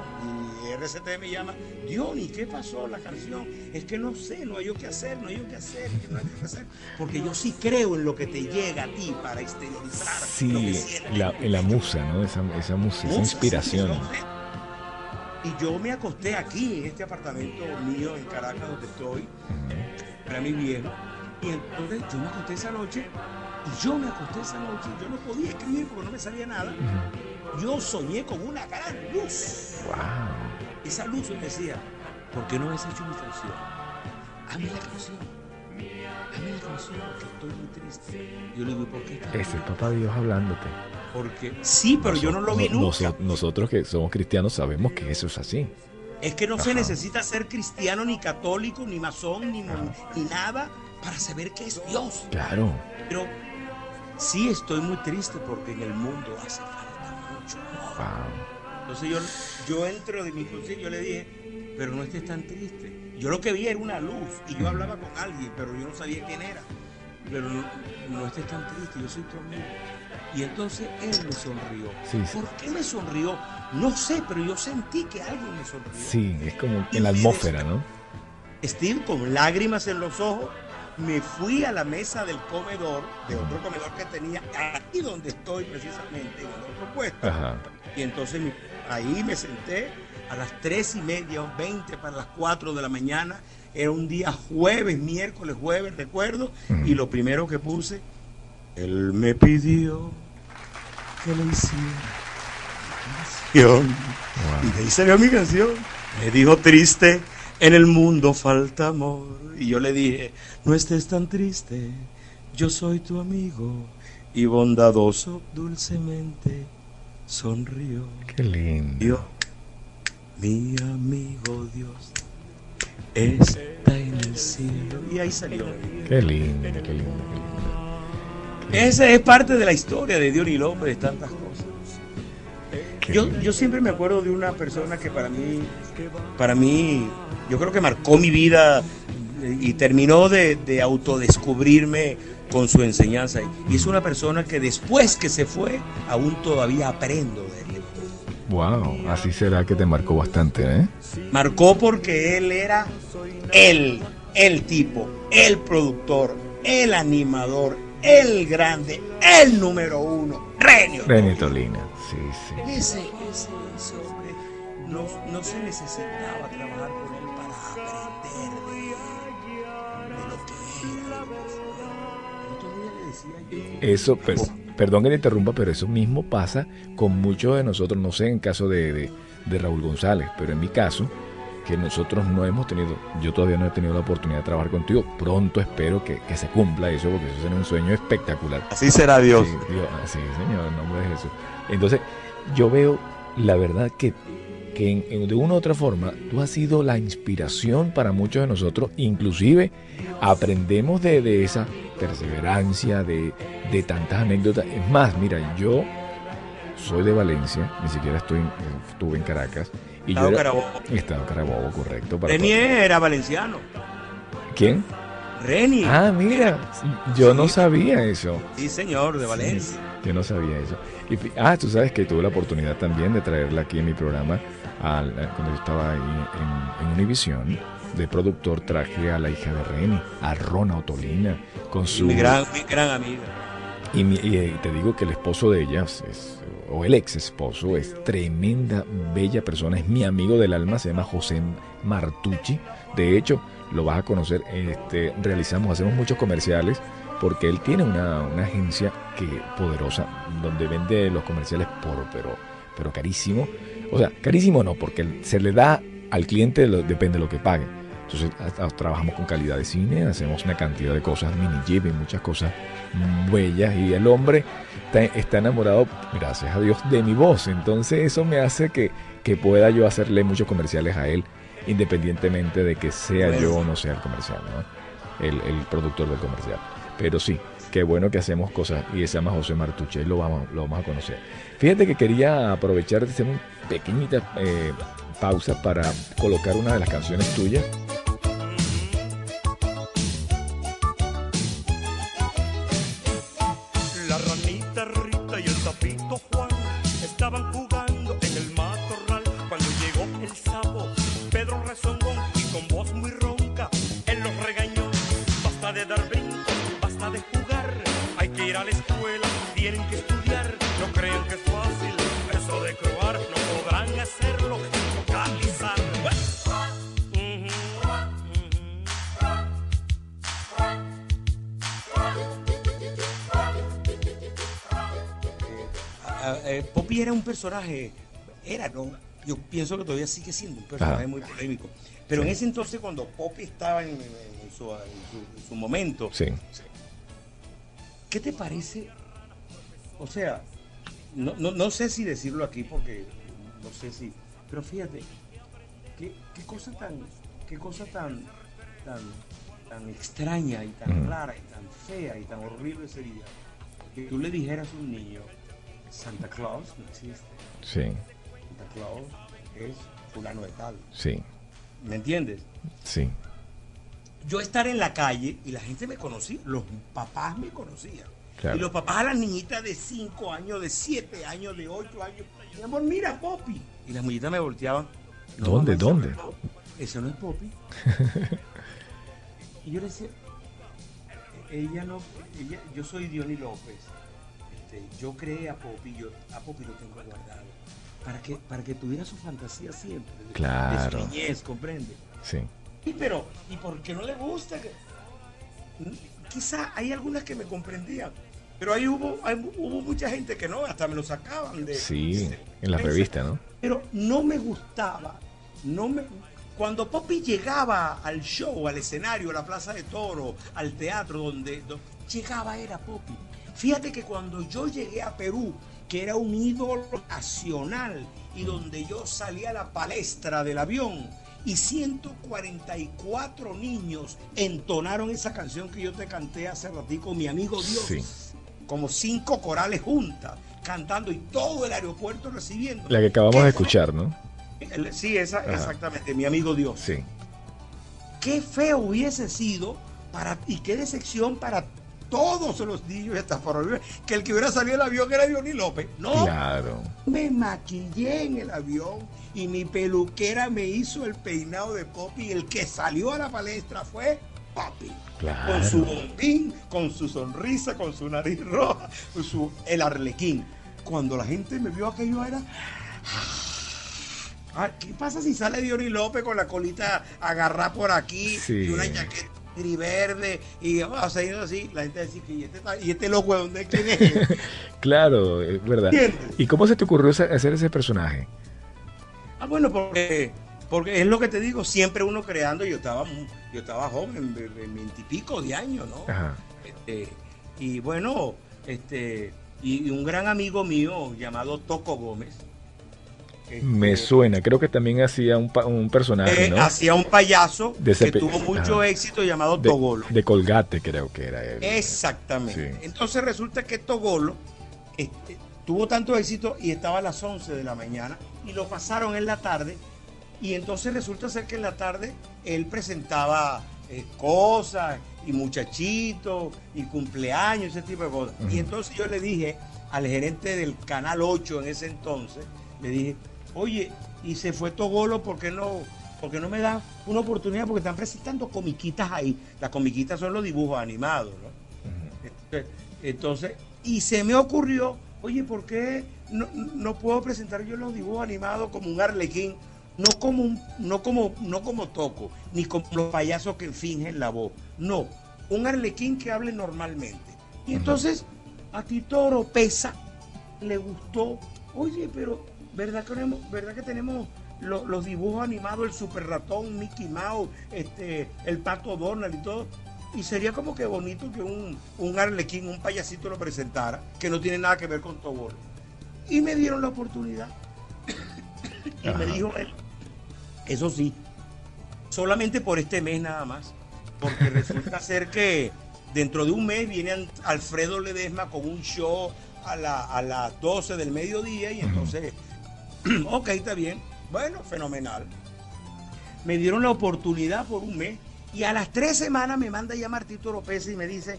Y RCT me llama, Diony, ¿qué pasó la canción? Es que no sé, no hay yo qué hacer, no hay yo qué hacer, no hay qué hacer. Porque yo sí creo en lo que te llega a ti para exteriorizar. Sí, la, la, musa, ¿no? Esa, esa musa, esa inspiración. y yo me acosté aquí, en este apartamento mío en Caracas, donde estoy, para mi viejo. Y entonces yo me acosté esa noche y yo me acosté esa noche, yo no podía escribir porque no me salía nada. Yo soñé con una gran luz. Wow. Esa luz me decía, ¿por qué no has hecho mi canción? Hazme la canción. Hazme la canción porque estoy muy triste. Yo le digo, ¿por qué? Es el papá Dios hablándote. Porque sí, pero yo no lo vi nunca. nosotros que somos cristianos sabemos que eso es así. Es que no se necesita ser cristiano, ni católico, ni masón, ni, ni nada para saber que es Dios. Claro. Pero Sí, estoy muy triste porque en el mundo hace falta mucho Entonces yo, yo entro de mi conciencia y yo le dije, pero no estés tan triste. Yo lo que vi era una luz y yo hablaba con alguien, pero yo no sabía quién era. Pero no, estés tan triste, yo soy tu amigo. Y entonces él me sonrió. ¿Por qué me sonrió? No sé, pero yo sentí que alguien me sonrió. Sí, es como en la atmósfera, ¿no? Steve con lágrimas en los ojos me fui a la mesa del comedor, de otro comedor que tenía, aquí donde estoy precisamente, en otro puesto. Y entonces ahí me senté a las tres y media o 20 para las 4 de la mañana. Era un día jueves, miércoles, jueves, recuerdo. Y lo primero que puse, él me pidió que le hiciera canción. Y ahí salió mi canción. Me dijo triste, en el mundo falta amor. Y yo le dije, no estés tan triste, yo soy tu amigo. Y bondadoso dulcemente sonrió. Qué lindo. Yo, mi amigo Dios, está en el cielo. Y ahí salió. Qué lindo, qué lindo, qué lindo. Esa es parte de la historia de Dios y el hombre, de tantas cosas. Yo, yo siempre me acuerdo de una persona que para mí, para mí, yo creo que marcó mi vida y terminó de, de autodescubrirme con su enseñanza. Y es una persona que después que se fue, aún todavía aprendo de él. Wow, así será que te marcó bastante, ¿eh? Marcó porque él era él, el tipo, el productor, el animador, el grande, el número uno, Renio. Renio Tolina, sí, sí. Ese, ese, ese hombre, no, no se necesitaba trabajar con él para aprender de, de lo que era. Le decía yo. Eso, pero, perdón que le interrumpa, pero eso mismo pasa con muchos de nosotros, no sé en caso de, de, de Raúl González, pero en mi caso, que nosotros no hemos tenido, yo todavía no he tenido la oportunidad de trabajar contigo, pronto espero que, que se cumpla eso, porque eso será un sueño espectacular. Así será Dios. Sí, Dios, sí, Señor, en nombre de Jesús. Entonces, yo veo la verdad que, que en- en- de una u otra forma tú has sido la inspiración para muchos de nosotros, inclusive aprendemos de, de esa perseverancia, de, de tantas anécdotas. Es más, mira, yo soy de Valencia, ni siquiera estoy, en- estuve en Caracas. Y Estado yo era- Carabobo. Estado Carabobo, correcto. para- Renier era valenciano. ¿Quién? Reni. Ah, mira, yo no sabía eso. Sí, señor, de Valencia. Yo no sabía eso. Y, ah, tú sabes que tuve la oportunidad también de traerla aquí en mi programa al- a- cuando yo estaba ahí en, en Univision. De productor traje a la hija de Reni, a Rona Otolina, con su... Mi gran, mi gran amiga. Y, mi- y, eh, te digo que el esposo de ella, es- o el ex esposo, es tremenda, bella persona, es mi amigo del alma, se llama José Martucci. De hecho, lo vas a conocer, este, realizamos, hacemos muchos comerciales, porque él tiene una, una agencia que poderosa, donde vende los comerciales por, pero, pero carísimo. O sea, carísimo no, porque se le da al cliente, lo- depende de lo que pague. Entonces a- a- trabajamos con calidad de cine, hacemos una cantidad de cosas, mini y muchas cosas bellas. Y el hombre está, está enamorado, gracias a Dios, de mi voz. Entonces eso me hace que, que pueda yo hacerle muchos comerciales a él, independientemente de que sea yo o no sea el comercial, ¿no? el, el productor del comercial. Pero sí, qué bueno que hacemos cosas. Y se llama José Martuche, lo vamos, lo vamos a conocer. Fíjate que quería aprovechar de hacer una pequeñita eh, pausa para colocar una de las canciones tuyas. Personaje, era, no, yo pienso que todavía sigue siendo un personaje Ajá. muy polémico. Pero en ese entonces, cuando Poppy estaba en, en su, en su- en su momento, Sí. ¿qué te parece? O sea, no, no, no sé si decirlo aquí porque no sé si, pero fíjate, qué, qué cosa tan, qué cosa tan, tan, tan extraña y tan Ujú. rara y tan fea y tan horrible sería que tú le dijeras a un niño, Santa Claus no existe, Sí, Santa Claus es fulano de tal, sí, ¿me entiendes? sí. yo estar en la calle y la gente me conocía, los papás me conocían. Claro. Y los papás a las niñitas de 5 años, de 7 años, de 8 años, mi amor, mira Poppy. Y las muñitas me volteaban. ¿Dónde, mamá, dónde? no es Poppy. Ese no es Poppy. y yo le decía, ella no, ella, yo soy Diony López. Este, yo creé a Poppy, yo a Poppy lo tengo guardado. Para que, para que tuviera su fantasía siempre. de- Claro. De su niñez, comprende. Sí, Sí, pero, ¿y por qué no le gusta? Que- Quizá hay algunas que me comprendían, pero ahí hubo, hay- hubo mucha gente que no, hasta me lo sacaban de... sí, de- en la revista, ¿no? Pero no me gustaba, no me... Cuando Poppy llegaba al show, al escenario, a la plaza de toro, al teatro, donde, do- llegaba era Poppy. Fíjate que cuando yo llegué a Perú, que era un ídolo nacional y donde yo salí a la palestra del avión y 144 niños entonaron esa canción que yo te canté hace ratico, mi amigo Dios Sí. como cinco corales juntas. cantando y todo el aeropuerto recibiendo. La que acabamos ¿Qué de escuchar, ¿no? Sí, esa, Ajá. exactamente, mi amigo Dios. Sí. Qué feo hubiese sido para, y qué decepción para todos los niños de esta forma, que el que hubiera salido del avión era Dionis López. No, Claro. me maquillé en el avión y mi peluquera me hizo el peinado de Poppy y el que salió a la palestra fue Poppy. Claro. Con su bombín, con su sonrisa, con su nariz roja, con su, el arlequín. Cuando la gente me vio aquello era... Ah, ¿Qué pasa si sale Dionis López con la colita agarrada por aquí Sí. y una chaqueta gris verde y vamos a seguir así? La gente dice que ¿y este, y este loco de dónde quién es? Claro, es verdad. ¿Entiendes? ¿Y cómo se te ocurrió hacer ese personaje? Ah, bueno, porque, porque es lo que te digo, siempre uno creando, yo estaba yo estaba joven, de de veintipico de años, ¿no? Ajá. Este, y bueno, este, y, y un gran amigo mío llamado Toco Gómez. Este, Me suena, creo que también hacía un, personaje, eh, ¿no? hacía un payaso De que tuvo mucho Ajá. éxito llamado de, Togolo. de Colgate, creo que era él. Exactamente. Sí. Entonces resulta que Togolo este, tuvo tanto éxito y estaba a las 11 de la mañana y lo pasaron en la tarde y entonces resulta ser que en la tarde él presentaba eh, cosas y muchachitos y cumpleaños, ese tipo de cosas. Y entonces yo le dije al gerente del Canal 8 en ese entonces, le dije, oye, y se fue Togolo, ¿por qué no? Porque no me da una oportunidad porque están presentando comiquitas ahí. Las comiquitas son los dibujos animados, ¿no? Entonces, entonces, y se me ocurrió, oye, ¿por qué no, no puedo presentar yo los dibujos animados como un arlequín? No como, un, no, como, no como toco, ni como los payasos que fingen la voz. No, un arlequín que hable normalmente. Y entonces, a Tito Oropesa le gustó, oye, pero ¿verdad que tenemos, ¿verdad que tenemos lo- los dibujos animados, el super ratón, Mickey Mouse, este, el pato Donald y todo? Y sería como que bonito que un, un arlequín, un payasito lo presentara, que no tiene nada que ver con Togolo. Y me dieron la oportunidad. y me dijo él, eso sí, solamente por este mes nada más, porque resulta ser que dentro de un mes viene Alfredo Ledesma con un show a, la- a las 12 del mediodía y entonces, ok, está bien, bueno, fenomenal. Me dieron la oportunidad por un mes y a las tres semanas me manda a llamar Tito López y me dice,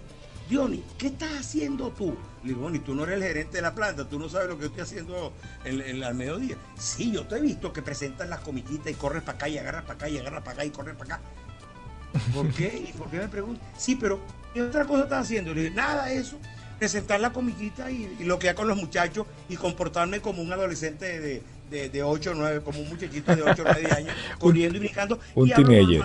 Diony, ¿qué estás haciendo tú? Le digo, Diony, tú no eres el gerente de la planta, tú no sabes lo que yo estoy haciendo en, en- al mediodía. Sí, yo te he visto que presentas las comiquitas y corres para acá y agarras para acá y agarras para acá y corres para acá. ¿Por qué? ¿Y por qué me preguntas? Sí, pero ¿qué otra cosa estás haciendo? Le dije, nada de eso. Presentar la comiquita y, y lo que hago con los muchachos y comportarme como un adolescente de, de, de 8 o 9, como un muchachito de 8 o 9 años, corriendo y brincando. un y teenager.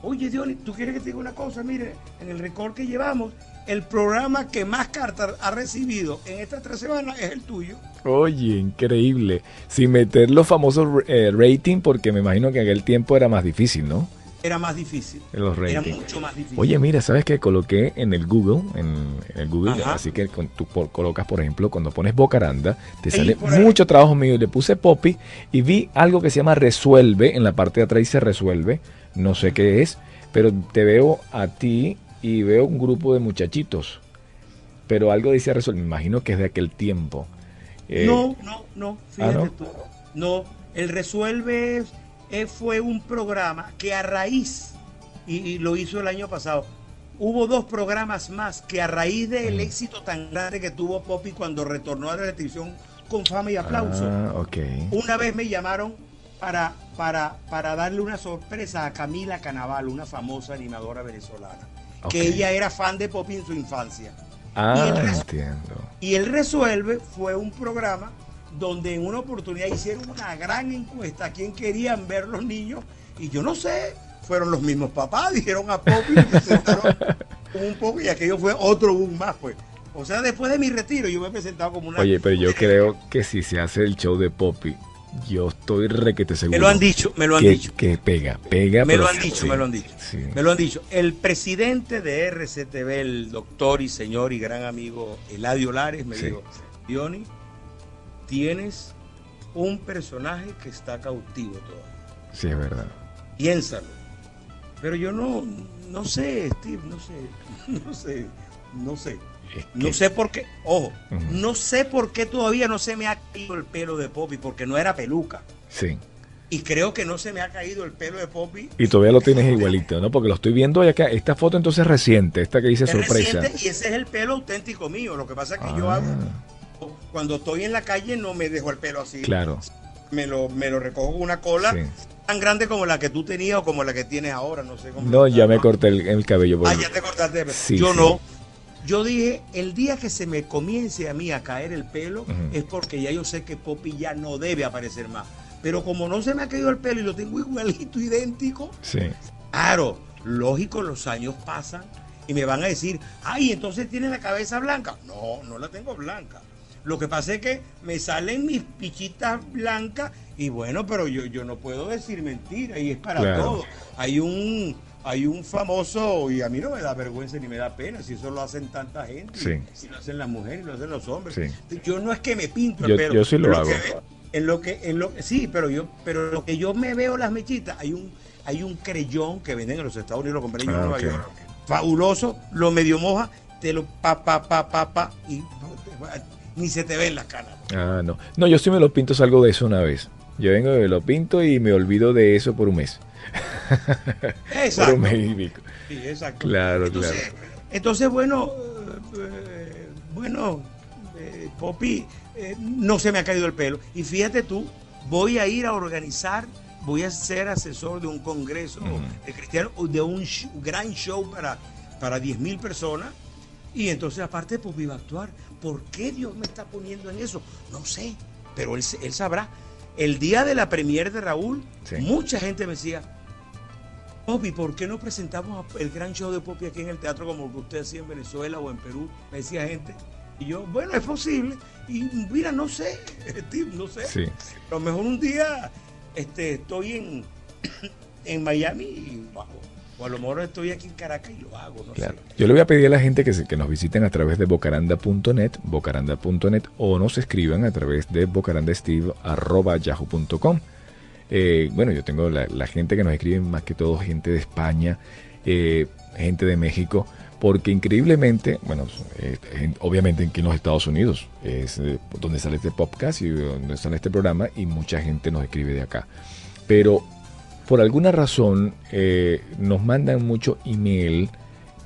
Oye, Diony, ¿tú quieres que te diga una cosa? Mire, en el récord que llevamos, el programa que más cartas ha recibido en estas tres semanas es el tuyo. Oye, increíble. Sin meter los famosos eh, rating, porque me imagino que en aquel tiempo era más difícil, ¿no? Era más difícil. Los Era ratings. mucho más difícil. Oye, mira, ¿sabes qué? Coloqué en el Google, en, en el Google, Ajá. así que con- tú por- colocas, por ejemplo, cuando pones Bocaranda, te sale ahí. mucho trabajo mío le puse Poppy y vi algo que se llama Resuelve, en la parte de atrás dice Resuelve, no sé qué es, pero te veo a ti y veo un grupo de muchachitos, pero algo dice Resuelve, me imagino que es de aquel tiempo. Eh, No, no, no, fíjate ¿no? tú. No, el Resuelve fue un programa que a raíz, y, y lo hizo el año pasado, hubo dos programas más que a raíz del Mm. éxito tan grande que tuvo Poppy cuando retornó a la televisión con fama y aplauso. Ah. Una vez me llamaron para, para, para darle una sorpresa a Camila Canaval, una famosa animadora venezolana, que ella era fan de Poppy en su infancia. Ah, y el entiendo. Y el Resuelve fue un programa donde en una oportunidad hicieron una gran encuesta a quién querían ver los niños y yo no sé, fueron los mismos papás, dijeron a Poppy y presentaron un poco y aquello fue otro boom más pues. O sea, después de mi retiro yo me he presentado como una... Oye, pero yo creo que si se hace el show de Poppy, yo estoy requete seguro. Me lo han dicho, me lo han que, dicho. que pega, pega. Me lo han dicho, sí, me lo han dicho. sí. Me lo han dicho. El presidente de RCTV, el doctor y señor y gran amigo Eladio Lares, me Sí. dijo, Diony, tienes un personaje que está cautivo todavía. Sí, es verdad. Piénsalo. Pero yo no, no sé, Steve, no sé, no sé, no sé. no sé por qué, ojo, no sé por qué todavía no se me ha caído el pelo de Poppy, porque no era peluca. Sí. Y creo que no se me ha caído el pelo de Poppy. Y todavía lo tienes igualito, ¿no? Porque lo estoy viendo acá. Esta foto entonces es reciente, esta que dice sorpresa. y ese es el pelo auténtico mío. Lo que pasa es que yo ah. hago. Cuando estoy en la calle no me dejo el pelo así. Claro. Me lo, me lo recojo con una cola tan grande como la que tú tenías o como la que tienes ahora. No sé cómo. No, ya me corté el, cabello. Ah, ya te cortaste. yo no. Yo dije, el día que se me comience a mí a caer el pelo es porque ya yo sé que Poppy ya no debe aparecer más. Pero como no se me ha caído el pelo y lo tengo igualito, idéntico, sí. claro, lógico, los años pasan y me van a decir, ay, entonces tiene la cabeza blanca. No, no la tengo blanca. Lo que pasa es que me salen mis pichitas blancas y bueno, pero yo, yo no puedo decir mentira y es para todo. Hay un hay un famoso, y a mí no me da vergüenza ni me da pena, si eso lo hacen tanta gente, si lo hacen las mujeres, y lo hacen los hombres. Yo no es que me pinto el pelo. Yo sí lo hago. en lo que, en lo sí, pero yo, pero lo que yo me veo las mechitas, hay un, hay un creyón que venden en los Estados Unidos, lo compré yo en ah, Nueva York. Fabuloso, lo medio moja, te lo pa, pa, pa, pa, pa, y ni se te ven las caras. Ah, no. No, yo sí me lo pinto, salgo de eso una vez. Yo vengo, me lo pinto y me olvido de eso por un mes. Exacto. Sí, exacto. Claro, entonces, claro. Entonces, bueno, eh, bueno, eh, Popi, eh, no se me ha caído el pelo. Y fíjate tú, voy a ir a organizar, voy a ser asesor de un congreso de cristianos, de un gran show para, para 10 mil personas. Y entonces, aparte, Popi va a actuar. ¿Por qué Dios me está poniendo en eso? No sé, pero él, él sabrá. El día de la premier de Raúl, mucha gente me decía, Poppy, ¿por qué no presentamos el gran show de Poppy aquí en el teatro como que usted hacía en Venezuela o en Perú? Me decía gente. Y yo, bueno, es posible. Y mira, no sé, no sé. A lo mejor un día este, estoy en, en Miami y O a lo mejor estoy aquí en Caracas y lo hago, no sé. Yo le voy a pedir a la gente que, que nos visiten a través de bocaranda.net, bocaranda.net o nos escriban a través de bocarandasteve.yahoo.com. Eh, bueno, yo tengo la, gente que nos escribe, más que todo gente de España, eh, gente de México, porque increíblemente, bueno, eh, obviamente aquí en los Estados Unidos es donde sale este podcast y donde sale este programa y mucha gente nos escribe de acá. Pero por alguna razón nos mandan mucho email,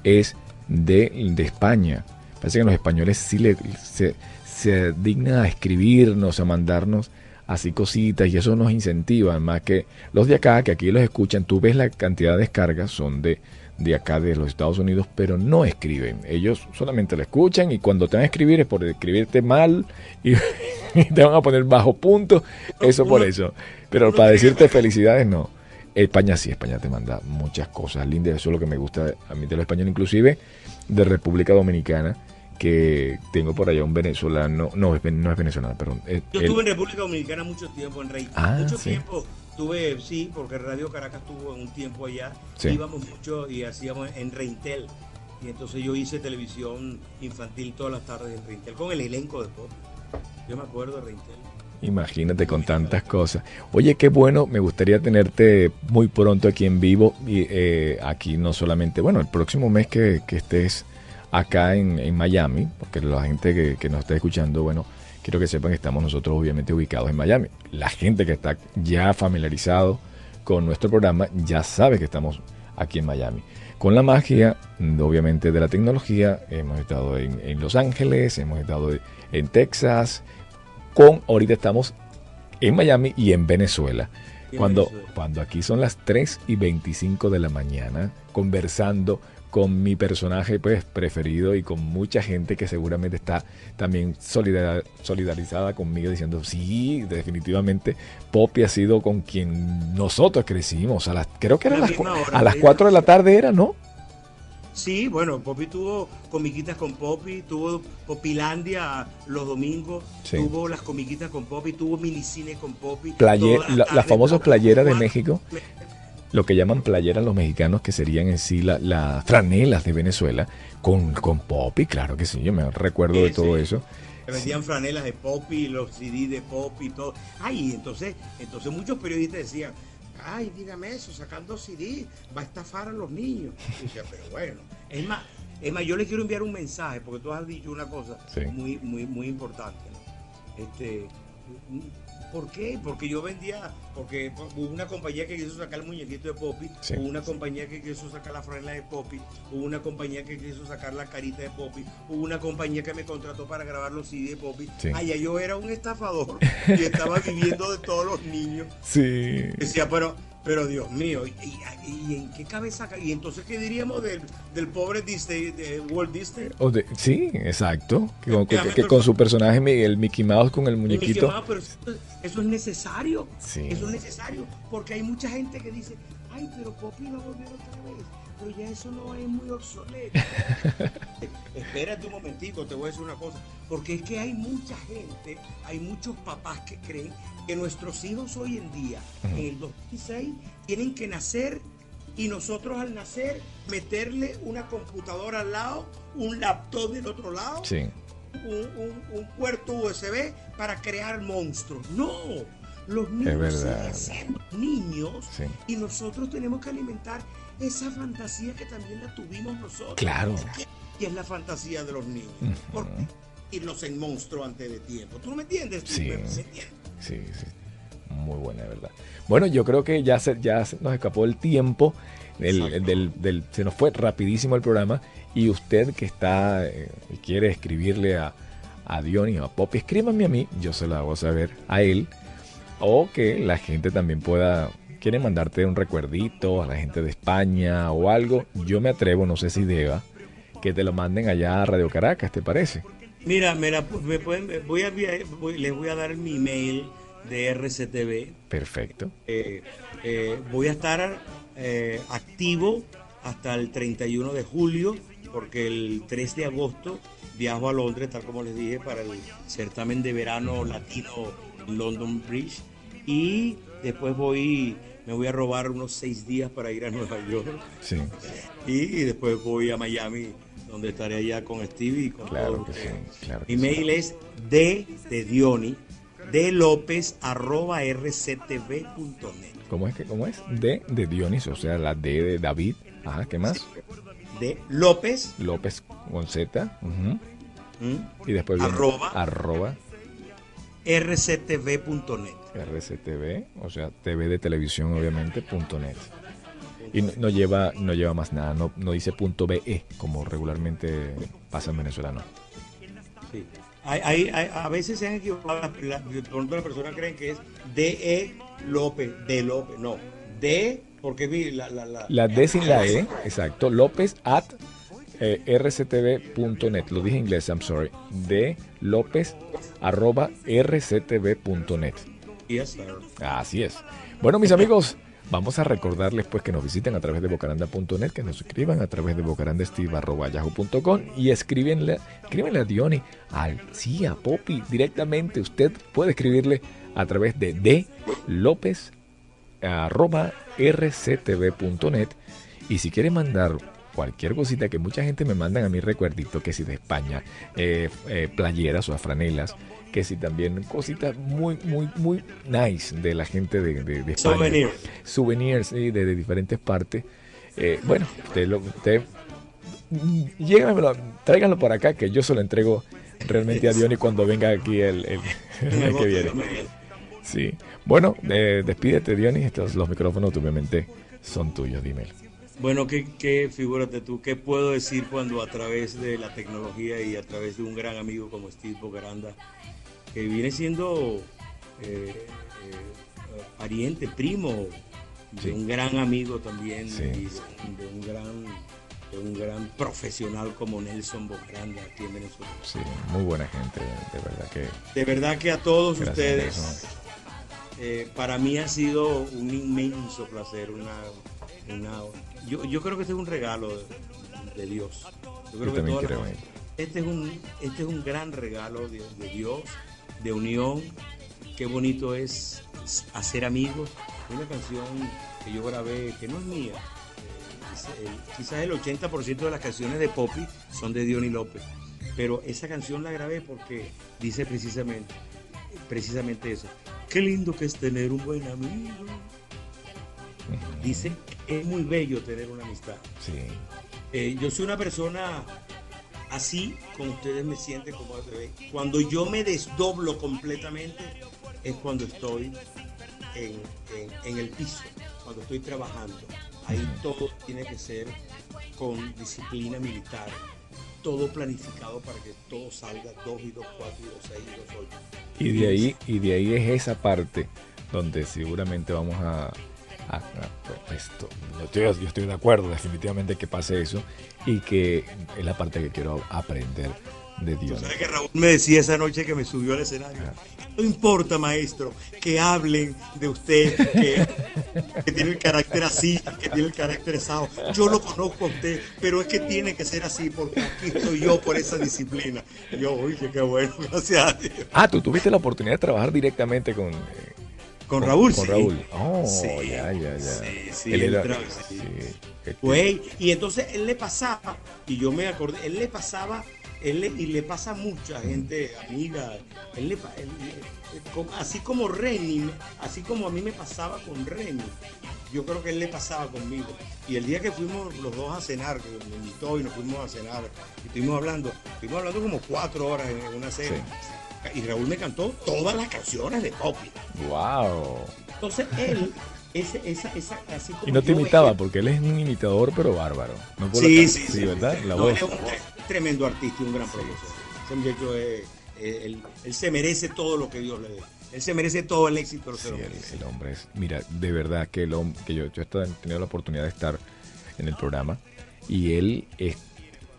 es de, de España. Parece que los españoles sí le, se, se dignan a escribirnos, a mandarnos así cositas y eso nos incentiva más que los de acá, que aquí los escuchan, tú ves la cantidad de descargas, son de, de acá de los Estados Unidos, pero no escriben. Ellos solamente lo escuchan y cuando te van a escribir es por escribirte mal y, te van a poner bajo punto, eso por eso. Pero para decirte felicidades no. España sí, España te manda muchas cosas lindas, eso es lo que me gusta a mí de los españoles, inclusive de República Dominicana que tengo por allá un venezolano, no, es, no es venezolano, perdón. Yo estuve en República Dominicana mucho tiempo, en Rey. Ah, mucho tiempo tuve, sí, porque Radio Caracas estuvo en un tiempo allá, íbamos mucho y hacíamos en Reintel. Y entonces yo hice televisión infantil todas las tardes en Reintel, con el elenco de pop. Yo me acuerdo de Reintel. Imagínate con tantas cosas. Oye, qué bueno, me gustaría tenerte muy pronto aquí en vivo y eh, aquí no solamente, bueno, el próximo mes que, que estés acá en, Miami, porque la gente que, nos está escuchando, bueno, quiero que sepan que estamos nosotros obviamente ubicados en Miami. La gente que está ya familiarizado con nuestro programa ya sabe que estamos aquí en Miami. Con la magia, obviamente, de la tecnología, hemos estado en, Los Ángeles, hemos estado en Texas, con ahorita estamos en Miami y en Venezuela. Cuando, cuando aquí son las 3 y 25 de la mañana, conversando con mi personaje pues preferido y con mucha gente que seguramente está también solidarizada conmigo diciendo sí, definitivamente Poppy ha sido con quien nosotros crecimos. A las, creo que era a las, a las 4 de la tarde era, ¿no? Sí, bueno, Poppy tuvo comiquitas con Poppy, tuvo Popilandia los domingos, tuvo las comiquitas con Poppy, tuvo minicine con Poppy. las la famosas playeras de México lo que llaman playeras los mexicanos, que serían en sí las franelas de Venezuela, con, con Poppy, claro que sí, yo me recuerdo de todo eso. vendían franelas de Poppy, los CD de Poppy y todo. Ay, entonces, entonces muchos periodistas decían, ay, dígame eso, sacando CD, va a estafar a los niños. pero bueno, es más, Es más, yo le quiero enviar un mensaje, porque tú has dicho una cosa Sí. muy, muy, muy importante. ¿no? Este, ¿Por qué? Porque yo vendía, porque hubo una compañía que quiso sacar el muñequito de Poppy, Sí. hubo una compañía que quiso sacar la franela de Poppy, hubo una compañía que quiso sacar la carita de Poppy, hubo una compañía que me contrató para grabar los CD de Poppy. Sí. Ya yo era un estafador y estaba viviendo de todos los niños. Sí. Decía, pero, pero Dios mío, ¿y, y- y en qué cabeza? ca- Y entonces, ¿qué diríamos del, del pobre Disney, de Walt Disney? O de- sí, exacto. Que, con- que- Déjame que ver- con su personaje, el Mickey Mouse con el muñequito. Mouse, pero eso, eso es necesario. Sí. Eso es necesario. Porque hay mucha gente que dice, ay, pero Poppy va a volver otra vez. Pero ya eso no es muy obsoleto. Espérate un momentito, te voy a decir una cosa. Porque es que hay mucha gente, hay muchos papás que creen que nuestros hijos hoy en día, en el 2006, tienen que nacer y nosotros al nacer meterle una computadora al lado, un laptop del otro lado Sí. un, un- un puerto USB para crear monstruos. No, los niños verdad. siguen siendo niños Sí. y nosotros tenemos que alimentar esa fantasía que también la tuvimos nosotros. Claro. Y es la fantasía de los niños. Ujú. Porque irlos en monstruo antes de tiempo. ¿Tú no me entiendes? Sí. ¿Me- me entiendes? Sí, sí. Muy buena, de verdad. Bueno, yo creo que ya se, ya se nos escapó el tiempo. Exacto. del- del- se nos fue rapidísimo el programa. Y usted que está eh, y quiere escribirle a, a Diony o a Poppy, escríbame a mí, yo se lo hago saber a él. O que la gente también pueda, quiere mandarte un recuerdito a la gente de España o algo. Yo me atrevo, no sé si deba, que te lo manden allá a Radio Caracas, ¿te parece? Mira, mira, me pueden, voy a, voy- les voy a dar mi mail de RCTV. Perfecto. Eh, eh, voy a estar eh, activo hasta el 31 de julio, porque el 3 de agosto viajo a Londres, tal como les dije, para el certamen de verano latino London Bridge. Y después voy, me voy a robar unos seis días para ir a Nueva York. Sí, Y, y después voy a Miami, donde estaré allá con Stevie y con claro todos que sí. que Mi sí. mail es d de Dioni, de López arroba rctv.net. ¿Cómo es que cómo es? D de Dionis, o sea, la D de David. Ajá, ¿qué más? De López López con Z. ujú. ¿m? Y después viene Arroba. arroba rctv.net. RCTV, o sea, TV de televisión, obviamente, punto net. Y no, no lleva, no lleva más nada, no, no dice punto BE, como regularmente pasa en Venezuela, no. Sí. Hay, hay- hay- a veces se han equivocado, la- de pronto las personas creen que es DE López, de López, no, D, porque vi la, la, la, La D sin la E, exacto, López at eh, rctv.net, lo dije en inglés, I'm sorry, D López arroba rctv.net. Así es. Bueno, mis amigos, vamos a recordarles pues que nos visiten a través de bocaranda.net, que nos escriban a través de bocarandasteve.yahoo.com y escríbenle, escríbenle a Diony, al sí, a Poppy, directamente. Usted puede escribirle a través de d y si quiere mandar cualquier cosita que mucha gente me mandan a mi recuerdito, que si de España, eh, eh, playeras o franelas, que si también cositas muy, muy, muy nice de la gente de, de, de España. Souvenir. Souvenirs sí, de, de diferentes partes. Eh, bueno, usted, lo, usted llégamelo, tráiganlo por acá que yo se lo entrego realmente a Diony cuando venga aquí el, el- el mes que viene. Sí. Bueno, eh, despídete, Diony. Estos, los micrófonos obviamente son tuyos, dímelo. Bueno, ¿qué, qué, figúrate tú, qué puedo decir cuando a través de la tecnología y a través de un gran amigo como Steve Bogaranda, que viene siendo eh, eh, pariente, primo, Sí. de un gran amigo también, Sí. de un gran, de un gran profesional como Nelson Bogaranda aquí en Venezuela. Sí, muy buena gente, de verdad que. De verdad que a todos ustedes, eh, para mí ha sido un inmenso placer, una, una- yo, yo creo que este es un regalo de, de Dios. Yo creo Yo que todas las- este es un este es un gran regalo de, de Dios, de unión. Qué bonito es hacer amigos. Una canción que yo grabé que no es mía. eh, quizás el 80% de las canciones de Poppy son de Diony López. Pero esa canción la grabé porque dice precisamente, precisamente eso. Qué lindo que es tener un buen amigo. Dice, es muy bello tener una amistad. Sí, Eh, yo soy una persona así, como ustedes me sienten, como ven. Cuando yo me desdoblo completamente es cuando estoy en, en- en el piso, cuando estoy trabajando. Ahí todo tiene que ser con disciplina militar, todo planificado para que todo salga 2 y 2, 4 y 2, 6 y 2, 8. Y de ahí, y de ahí es esa parte donde seguramente vamos a, a- a- esto. Yo estoy, yo estoy de acuerdo definitivamente que pase eso y que es la parte que quiero aprender de Dios. ¿Sabes que Raúl me decía esa noche que me subió al escenario? No importa, maestro, que hablen de usted, que, que tiene el carácter así, que tiene el carácter asado. Yo lo conozco a usted, pero es que tiene que ser así porque aquí estoy yo por esa disciplina. Y yo, oye, qué bueno, gracias a Dios. Ah, tú tuviste la oportunidad de trabajar directamente con, eh, Con Raúl, con sí. Raúl. Oh, Sí, ya, ya, ya. sí, sí, Él era- sí, sí. Güey, y entonces él le pasaba, y yo me acordé, él le pasaba, él le- y le pasa a mucha gente, amiga, él le, él- él- como- así como Remy, así como a mí me pasaba con Remy, yo creo que él le pasaba conmigo. Y el día que fuimos los dos a cenar, que me invitó y nos fuimos a cenar, y estuvimos hablando, estuvimos hablando como cuatro horas en una cena. Y Raúl me cantó todas las canciones de Poppy. Wow. Entonces él, ese, esa, esa, así como Y no te imitaba porque él es un imitador pero bárbaro. No por la Sí, sí, sí. ¿verdad? La No, voz. él es un tre- tremendo artista y un gran profesor. Ese muchacho es, eh, él, él se merece todo lo que Dios le dé. Él se merece todo el éxito Sí, el, el hombre es, mira, de verdad que el hombre, que yo, yo he tenido la oportunidad de estar en el programa y él es,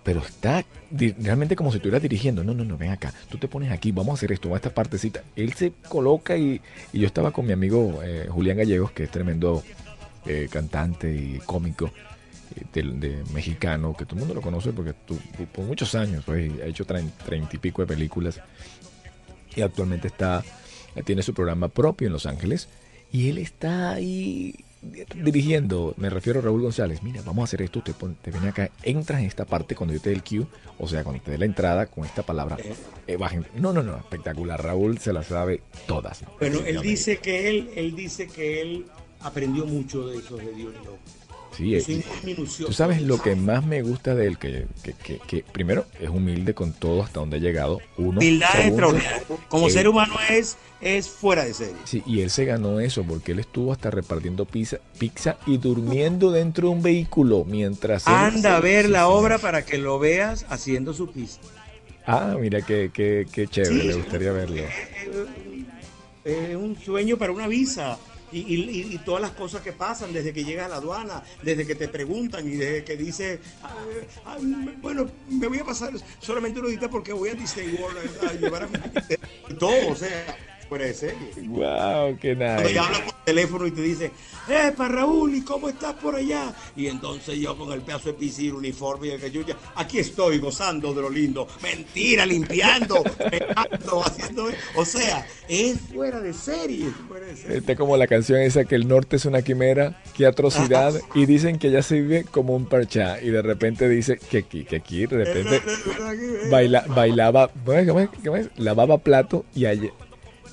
pero está realmente como si estuviera dirigiendo. No, no, no, ven acá, tú te pones aquí, vamos a hacer esto, vamos a esta partecita. Él se coloca y, y yo estaba con mi amigo eh, Julián Gallegos, que es tremendo eh, cantante y cómico eh, de, mexicano, que todo el mundo lo conoce porque tu- por muchos años pues, ha hecho trein- treinta y pico de películas y actualmente está tiene su programa propio en Los Ángeles y él está ahí dirigiendo, me refiero a Raúl González, mira, vamos a hacer esto, te, pon- te viene acá, entras en esta parte cuando yo te dé el cue, o sea, cuando te dé la entrada con esta palabra, eh, bajen. No, no, no, espectacular, Raúl se las sabe todas. Bueno, él dice que él, él dice que él aprendió mucho de eso de Dios. ¿no? Sí, Yo eh. Tú sabes lo que más me gusta de él, que, que, que- que primero es humilde con todo hasta donde ha llegado. Uno, Humildad segundo, extraordinaria. Como ser humano es, es fuera de serie. Sí, y él se ganó eso porque él estuvo hasta repartiendo pizza, pizza y durmiendo dentro de un vehículo mientras... Anda a ver la obra para que lo veas haciendo su pista. Ah, mira qué, qué, qué chévere, Sí. le gustaría verlo. Es un sueño para una visa. Y, y- y- todas las cosas que pasan desde que llegas a la aduana, desde que te preguntan y desde que dices, "Ah, ah, bueno, me voy a pasar solamente una horita porque voy a Disney World a, a llevar a mi todo, o sea, fuera de serie. Wow, qué Cuando nice. ya habla por teléfono y te dice, ¡eh, para Raúl! ¿Y cómo estás por allá? Y entonces yo con el pedazo de piscina, uniforme y el cachucha, aquí estoy gozando de lo lindo. Mentira, limpiando, pegando, haciendo. O sea, es fuera de serie. fuera de serie. Este como la canción esa que el norte es una quimera, qué atrocidad, y dicen que ya se vive como un parchá, y de repente dice que aquí, que aquí, de repente baila, bailaba, ¿cómo es? ¿Cómo es? ¿Cómo es? lavaba plato y ayer,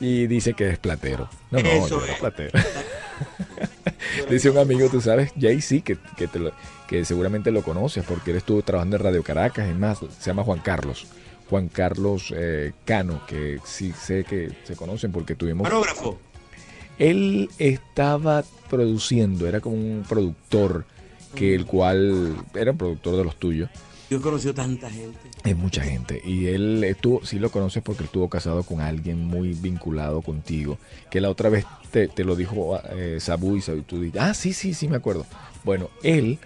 y dice que es platero. No, no, Eso era es. platero. dice un amigo, tú sabes, Jay-Z, que, que, te lo- que seguramente lo conoces porque él estuvo trabajando en Radio Caracas, es más, se llama Juan Carlos. Juan Carlos eh, Cano, que sí sé que se conocen porque tuvimos... Parógrafo. Él estaba produciendo, era como un productor, que el cual era un productor de los tuyos. Yo he conocido tanta gente. Es mucha gente. Y él estuvo, sí lo conoces porque estuvo casado con alguien muy vinculado contigo. Que la otra vez te, te lo dijo eh, Sabu y Sabu, tú dijiste, ah, sí, sí, sí, me acuerdo. Bueno, él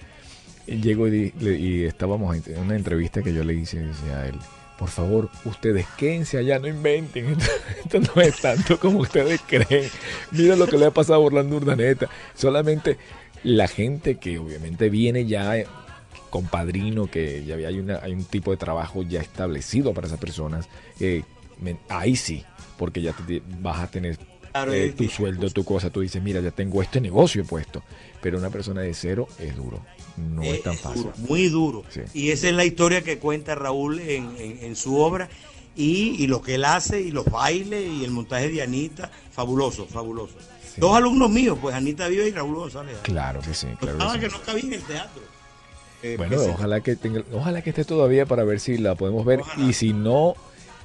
llegó y, y estábamos en una entrevista que yo le hice decía a él, por favor, ustedes quédense allá, no inventen. Esto, esto no es tanto como ustedes creen. Mira lo que le ha pasado a Orlando Urdaneta. Solamente la gente que obviamente viene ya eh, con padrino, que ya hay, una, hay un tipo de trabajo ya establecido para esas personas, eh, ahí sí, porque ya te- vas a tener eh, tu sueldo, tu cosa, tú dices, mira, ya tengo este negocio puesto. Pero una persona de cero es duro, no es tan fácil. duro, muy duro. Sí. Y esa es la historia que cuenta Raúl en, en- en su obra. Y, y lo que él hace, y los bailes, y el montaje de Anita, fabuloso, fabuloso. Sí. Dos alumnos míos, pues Anita Viva y Raúl González. Claro que sí, claro que que sí. no cabía en el teatro. Eh, Bueno, presenta- ojalá que tenga, ojalá que esté todavía para ver si la podemos ver. Ojalá. Y si no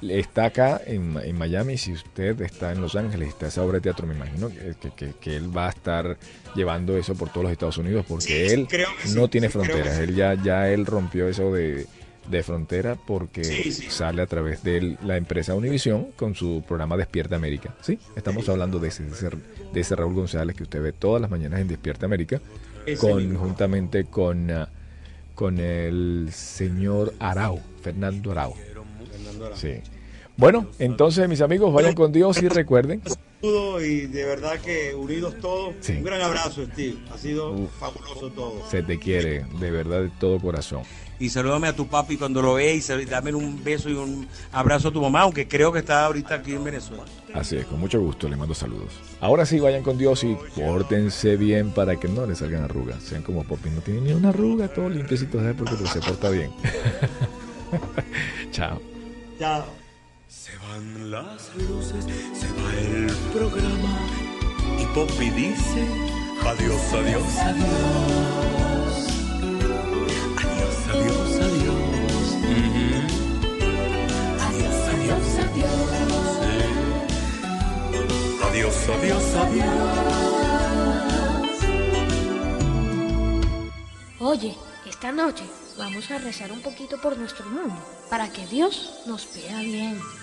está acá en, en Miami, si usted está en Los Ángeles, está esa obra de teatro, me imagino que, que- que- él va a estar llevando eso por todos los Estados Unidos, porque Sí, él sí, no tiene sí, fronteras. Él ya, ya él rompió eso de, de frontera porque sale a través de la empresa Univision con su programa Despierta América. Sí, estamos hablando de ese, de ese, Raúl González que usted ve todas las mañanas en Despierta América, Ese con. Con el señor Arau, Fernando Arau. Fernando Arau. Sí. Bueno, entonces mis amigos, vayan con Dios y recuerden. Saludo y de verdad que unidos todos. Sí. Un gran abrazo, Steve. Ha sido Uf. fabuloso todo. Se te quiere, de verdad, de todo corazón. Y salúdame a tu papi cuando lo veas y dame un beso y un abrazo a tu mamá, aunque creo que está ahorita aquí en Venezuela. Así es, con mucho gusto le mando saludos. Ahora sí, vayan con Dios y pórtense bien para que no les salgan arrugas. Sean como Poppy, no tiene ni una arruga, todo limpiecito, ¿sabes? Porque pues, se porta bien. Chao. Chao. Se van las luces, se va el programa y Poppy dice adiós, adiós, adiós. Adiós, adiós, adiós. Adiós, adiós, adiós. Adiós, adiós, adiós. Oye, esta noche vamos a rezar un poquito por nuestro mundo, para que Dios nos vea bien.